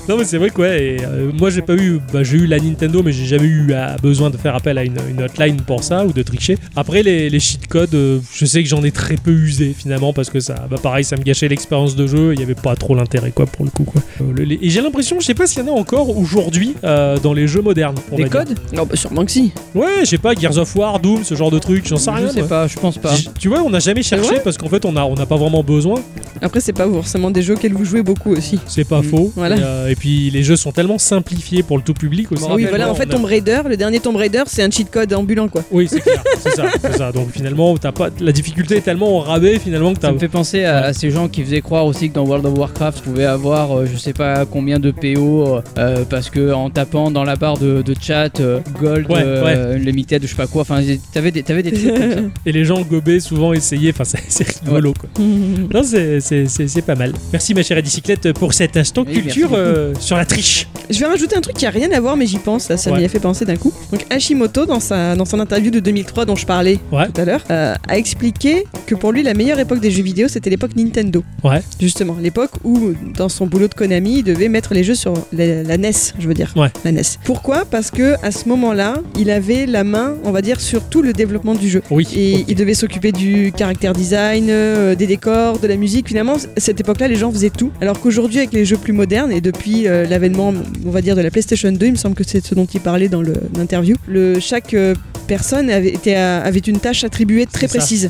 Non, mais c'est vrai que ouais. et, euh, moi, j'ai pas eu. Bah, j'ai eu la Nintendo, mais j'ai jamais eu à- besoin de faire appel à une, une hotline pour ça ou de tricher. Après, les, les cheat codes, euh, je sais que j'en ai très peu usé finalement parce que ça, bah, pareil, ça me gâchait l'expérience de jeu. Il y avait pas trop l'intérêt quoi pour le coup. Quoi. Euh, le- les- et j'ai l'impression, je sais pas s'il y en a encore aujourd'hui euh, dans les jeux modernes. on Des codes? Non, bah sûrement que si. Ouais, je sais pas, Gears of War, Doom, ce genre de truc, j'en sais rien. Je sais moi. pas, je pense pas. J- Tu vois, on n'a jamais cherché parce qu'en fait, on a- on n'a pas vraiment besoin. Après, c'est pas forcément des jeux auxquels vous jouez beaucoup aussi. C'est pas Mm. faux. Voilà. Et, euh, et puis les jeux sont tellement simplifiés pour le tout public aussi. me oui, rappelle, voilà, Bon, en fait, a- Tomb Raider, le dernier Tomb Raider, c'est un cheat code ambulant, quoi. Oui, c'est clair. c'est ça, c'est ça. Donc finalement, t'as pas la difficulté est tellement au rabais finalement que t'as. Ça me fait penser à, à ces gens qui faisaient croire aussi que dans World of Warcraft, tu pouvais avoir euh, je sais pas combien de PO euh, parce que en tapant dans la barre de, de chat euh, Gold, Ouais, euh, Limited, je sais pas quoi, enfin t'avais des, t'avais des trucs comme ça. Et les gens gobaient souvent essayaient. Enfin, c'est, rigolo quoi. Non, c'est, c'est, c'est, c'est pas mal. Merci ma chère bicyclette pour cet instant Oui, culture euh, sur la triche. Je vais rajouter un truc qui a rien à voir, mais j'y pense, là, ça Ouais. m'y a fait penser d'un coup. Donc, Hashimoto, dans, sa, dans son interview de 2003 dont je parlais Ouais. tout à l'heure, euh, a expliqué que pour lui, la meilleure époque des jeux vidéo, c'était l'époque Nintendo. Ouais. Justement, l'époque où, dans son boulot de Konami, il devait mettre les jeux sur la, la NES, je veux dire. Ouais. La NES. Pourquoi? Parce que à ce moment-là, il avait la main, on va dire, sur tout le développement du jeu. Oui. Et il devait s'occuper du caractère design, euh, des décors, de la musique. Finalement, c- cette époque-là, les gens faisaient tout. Alors qu'aujourd'hui, avec les jeux plus modernes et depuis euh, l'avènement, on va dire, de la PlayStation 2, il me semble que c'est ce dont il parlait dans l'interview, le, chaque euh, personne avait, été, avait une tâche attribuée très précise.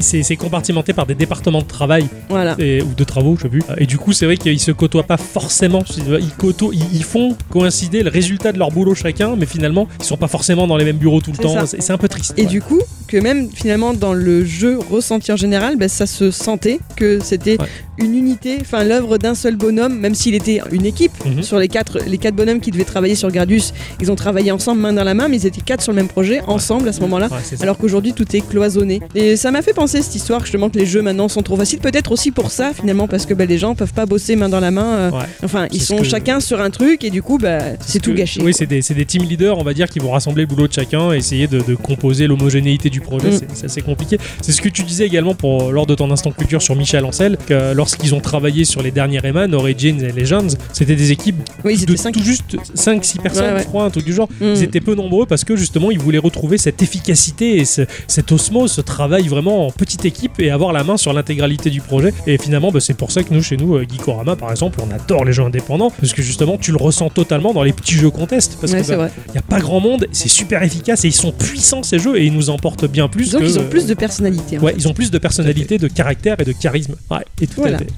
C'est compartimenté par des départements de travail Voilà. et- ou de travaux, je sais plus. Et du coup, c'est vrai qu'ils se côtoient pas forcément. Ils, côtoient, ils, font coïncider le résultat de leur boulot chacun, mais finalement, ils sont pas forcément dans les mêmes bureaux tout le temps. C'est un peu triste. Et ouais. du coup, que même finalement dans le jeu ressenti en général, ben, ça se sentait que c'était Ouais. une unité, enfin l'œuvre d'un seul bonhomme, même s'il était une équipe. Mhm. Sur les quatre, les quatre bonhommes qui devaient travailler sur Gardius, ils ont travaillé ensemble main dans la main, mais ils étaient quatre sur le même projet, ensemble à ce moment-là. Alors qu'aujourd'hui tout est cloisonné. Et ça m'a fait penser cette histoire justement que les jeux maintenant sont trop faciles. Peut-être aussi pour ça finalement parce que ben, les gens peuvent pas bosser main dans la main. euh, Ouais. Enfin, ils sont que- chacun sur un truc et du coup bah, c'est tout que- gâché. Oui, c'est des, des team leaders, on va dire, qui vont rassembler le boulot de chacun, essayer de, de composer l'homogénéité du projet. Mm. C'est- assez compliqué. C'est ce que tu disais également pour, lors de ton instant culture sur Michel Ancel, que lorsqu'ils ont travaillé sur les derniers Rayman, Origins et Legends, c'était des équipes Oui, de cinq. tout juste 5-6 personnes, Ouais, ouais. je crois, un truc du genre. Mm. Ils étaient peu nombreux parce que justement, ils voulaient retrouver cette efficacité et ce- cette osmose, ce travail vraiment en petite équipe et avoir la main sur l'intégralité du projet. Et finalement, bah, c'est pour ça que nous, chez nous, euh, Geekorama, par exemple, on adore les jeux indépendants parce que justement, tu le ressens totalement dans les petits jeux contest. Parce Ouais, c'est bah, n'y a pas grand monde, c'est super efficace et ils sont puissants ces jeux et ils nous emportent bien plus Donc que. ils ont euh, plus de personnalité. en Ouais, fait. ils ont plus de personnalité, de caractère et de charisme. Ouais, et tout Voilà. à fait.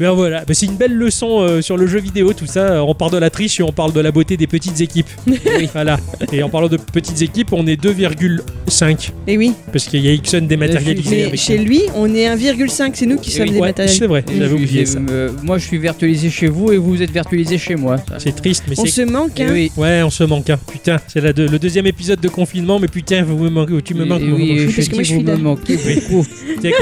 Mais voilà, Bah, c'est une belle leçon euh, sur le jeu vidéo, tout ça. On parle de la triche et on parle de la beauté des petites équipes. Voilà. Et en parlant de petites équipes, on est 2,5 Et oui. parce qu'il y a Ixon dématérialisé. Mais avec chez lui, on est 1,5, c'est nous qui Et sommes oui. matériels. c'est vrai, j'avais oublié ça. euh, moi, je suis virtualisé chez vous et vous êtes virtualisé chez moi. C'est triste, mais On c'est. se manque, Et hein. oui. Ouais, on se manque. Hein. Putain, c'est deux- le deuxième épisode de confinement, mais putain, vous me manquez- tu me manques. oui, parce que moi, je vous suis me manquez beaucoup.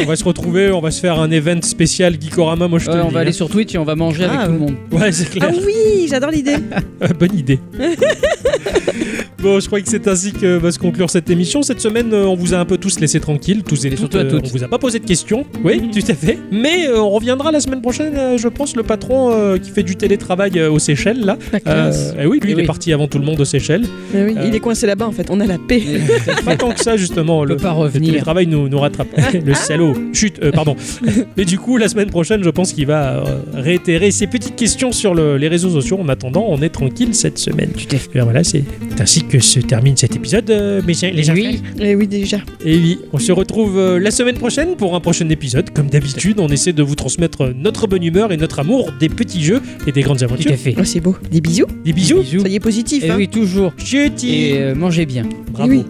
On va se retrouver, on va se faire un event spécial Geekorama, moi je te on va hein. aller sur Twitch et on va manger Ah, avec tout le monde. Ouais, c'est clair. Ah oui, j'adore l'idée. Bonne idée. bon, je crois que c'est ainsi que va se conclure cette émission. Cette semaine, euh, on vous a un peu tous laissé tranquille, tous et Et toutes. à euh, toutes. On vous a pas posé de questions. Oui, tout à fait. Mais euh, on reviendra la semaine prochaine, euh, je pense, le patron qui fait du télétravail aux Seychelles, là. Eh oui, lui, Eh il est parti avant tout le monde aux Seychelles. Mais oui, Il est coincé là-bas en fait, on a la paix. Pas tant que ça, justement. Le, pas le télétravail nous, nous rattrape. le salaud. Chut, pardon. Mais du coup, la semaine prochaine, je pense qu'il va réitérer ses petites questions sur le- les réseaux sociaux. En attendant, on est tranquille cette semaine. Tout à fait. Et ben voilà, c'est ainsi que se termine cet épisode, euh, mes- les enfants. Oui. Et oui, déjà. Et oui, on se retrouve euh, la semaine prochaine pour un prochain épisode. Comme d'habitude, on essaie de vous transmettre notre bonne humeur et notre amour des petits jeux et des grandes Tout aventures. à fait. Oh, c'est beau. Des bisous. Des bisous. Bisous. Ça y est, positif. Et hein. oui, toujours. Chutis. Et euh, mangez bien. Bravo. Eh oui.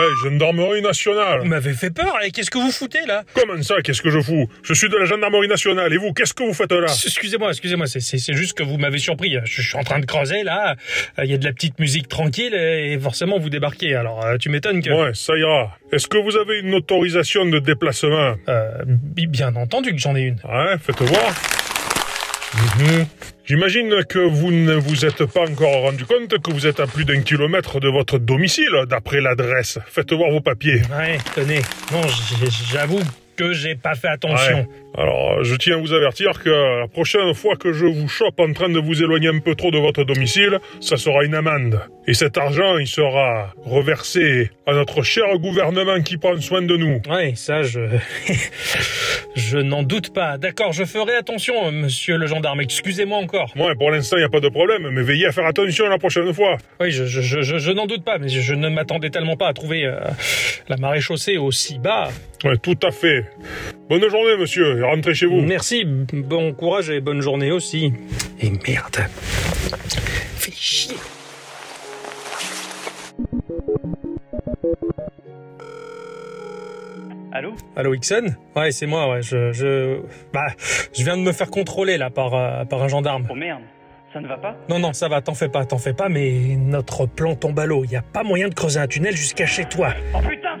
Hey, gendarmerie nationale vous m'avez fait peur. Et qu'est-ce que vous foutez là? Comment ça, qu'est-ce que je fous? Je suis de la gendarmerie nationale, et vous, qu'est-ce que vous faites là? Excusez-moi, excusez-moi, c'est- juste que vous m'avez surpris. Je, je suis en train de creuser là, il y a de la petite musique tranquille et forcément vous débarquez. Alors euh, tu m'étonnes que... Ouais, ça ira. Est-ce que vous avez une autorisation de déplacement? Euh, bi- bien entendu que j'en ai une. Hein, faites voir. Mhm. J'imagine que vous ne vous êtes pas encore rendu compte que vous êtes à plus d'un kilomètre de votre domicile, d'après l'adresse. Faites voir vos papiers. Ouais, tenez. Non, j'avoue que j'ai pas fait attention. Ouais. Alors, je tiens à vous avertir que la prochaine fois que je vous chope en train de vous éloigner un peu trop de votre domicile, ça sera une amende. Et cet argent, il sera reversé à notre cher gouvernement qui prend soin de nous. Ouais, ça, je. je n'en doute pas. D'accord, je ferai attention, monsieur le gendarme. Excusez-moi encore. Moi, pour l'instant, il n'y a pas de problème, mais veillez à faire attention la prochaine fois. Oui, je, je, je, je- je n'en doute pas, mais je, je ne m'attendais tellement pas à trouver euh, la marée chaussée aussi bas. Ouais, tout à fait. Bonne journée, monsieur, et rentrez chez vous. Merci, bon courage et bonne journée aussi. Et merde. Fais chier. Allô? Allô, Ixon? Ouais, c'est moi, ouais. Je, je. Bah, je viens de me faire contrôler, là, par, euh, par un gendarme. Oh merde, ça ne va pas? Non, non, ça va, t'en fais pas, t'en fais pas, mais notre plan tombe à l'eau. Y a pas moyen de creuser un tunnel jusqu'à chez toi. Oh putain,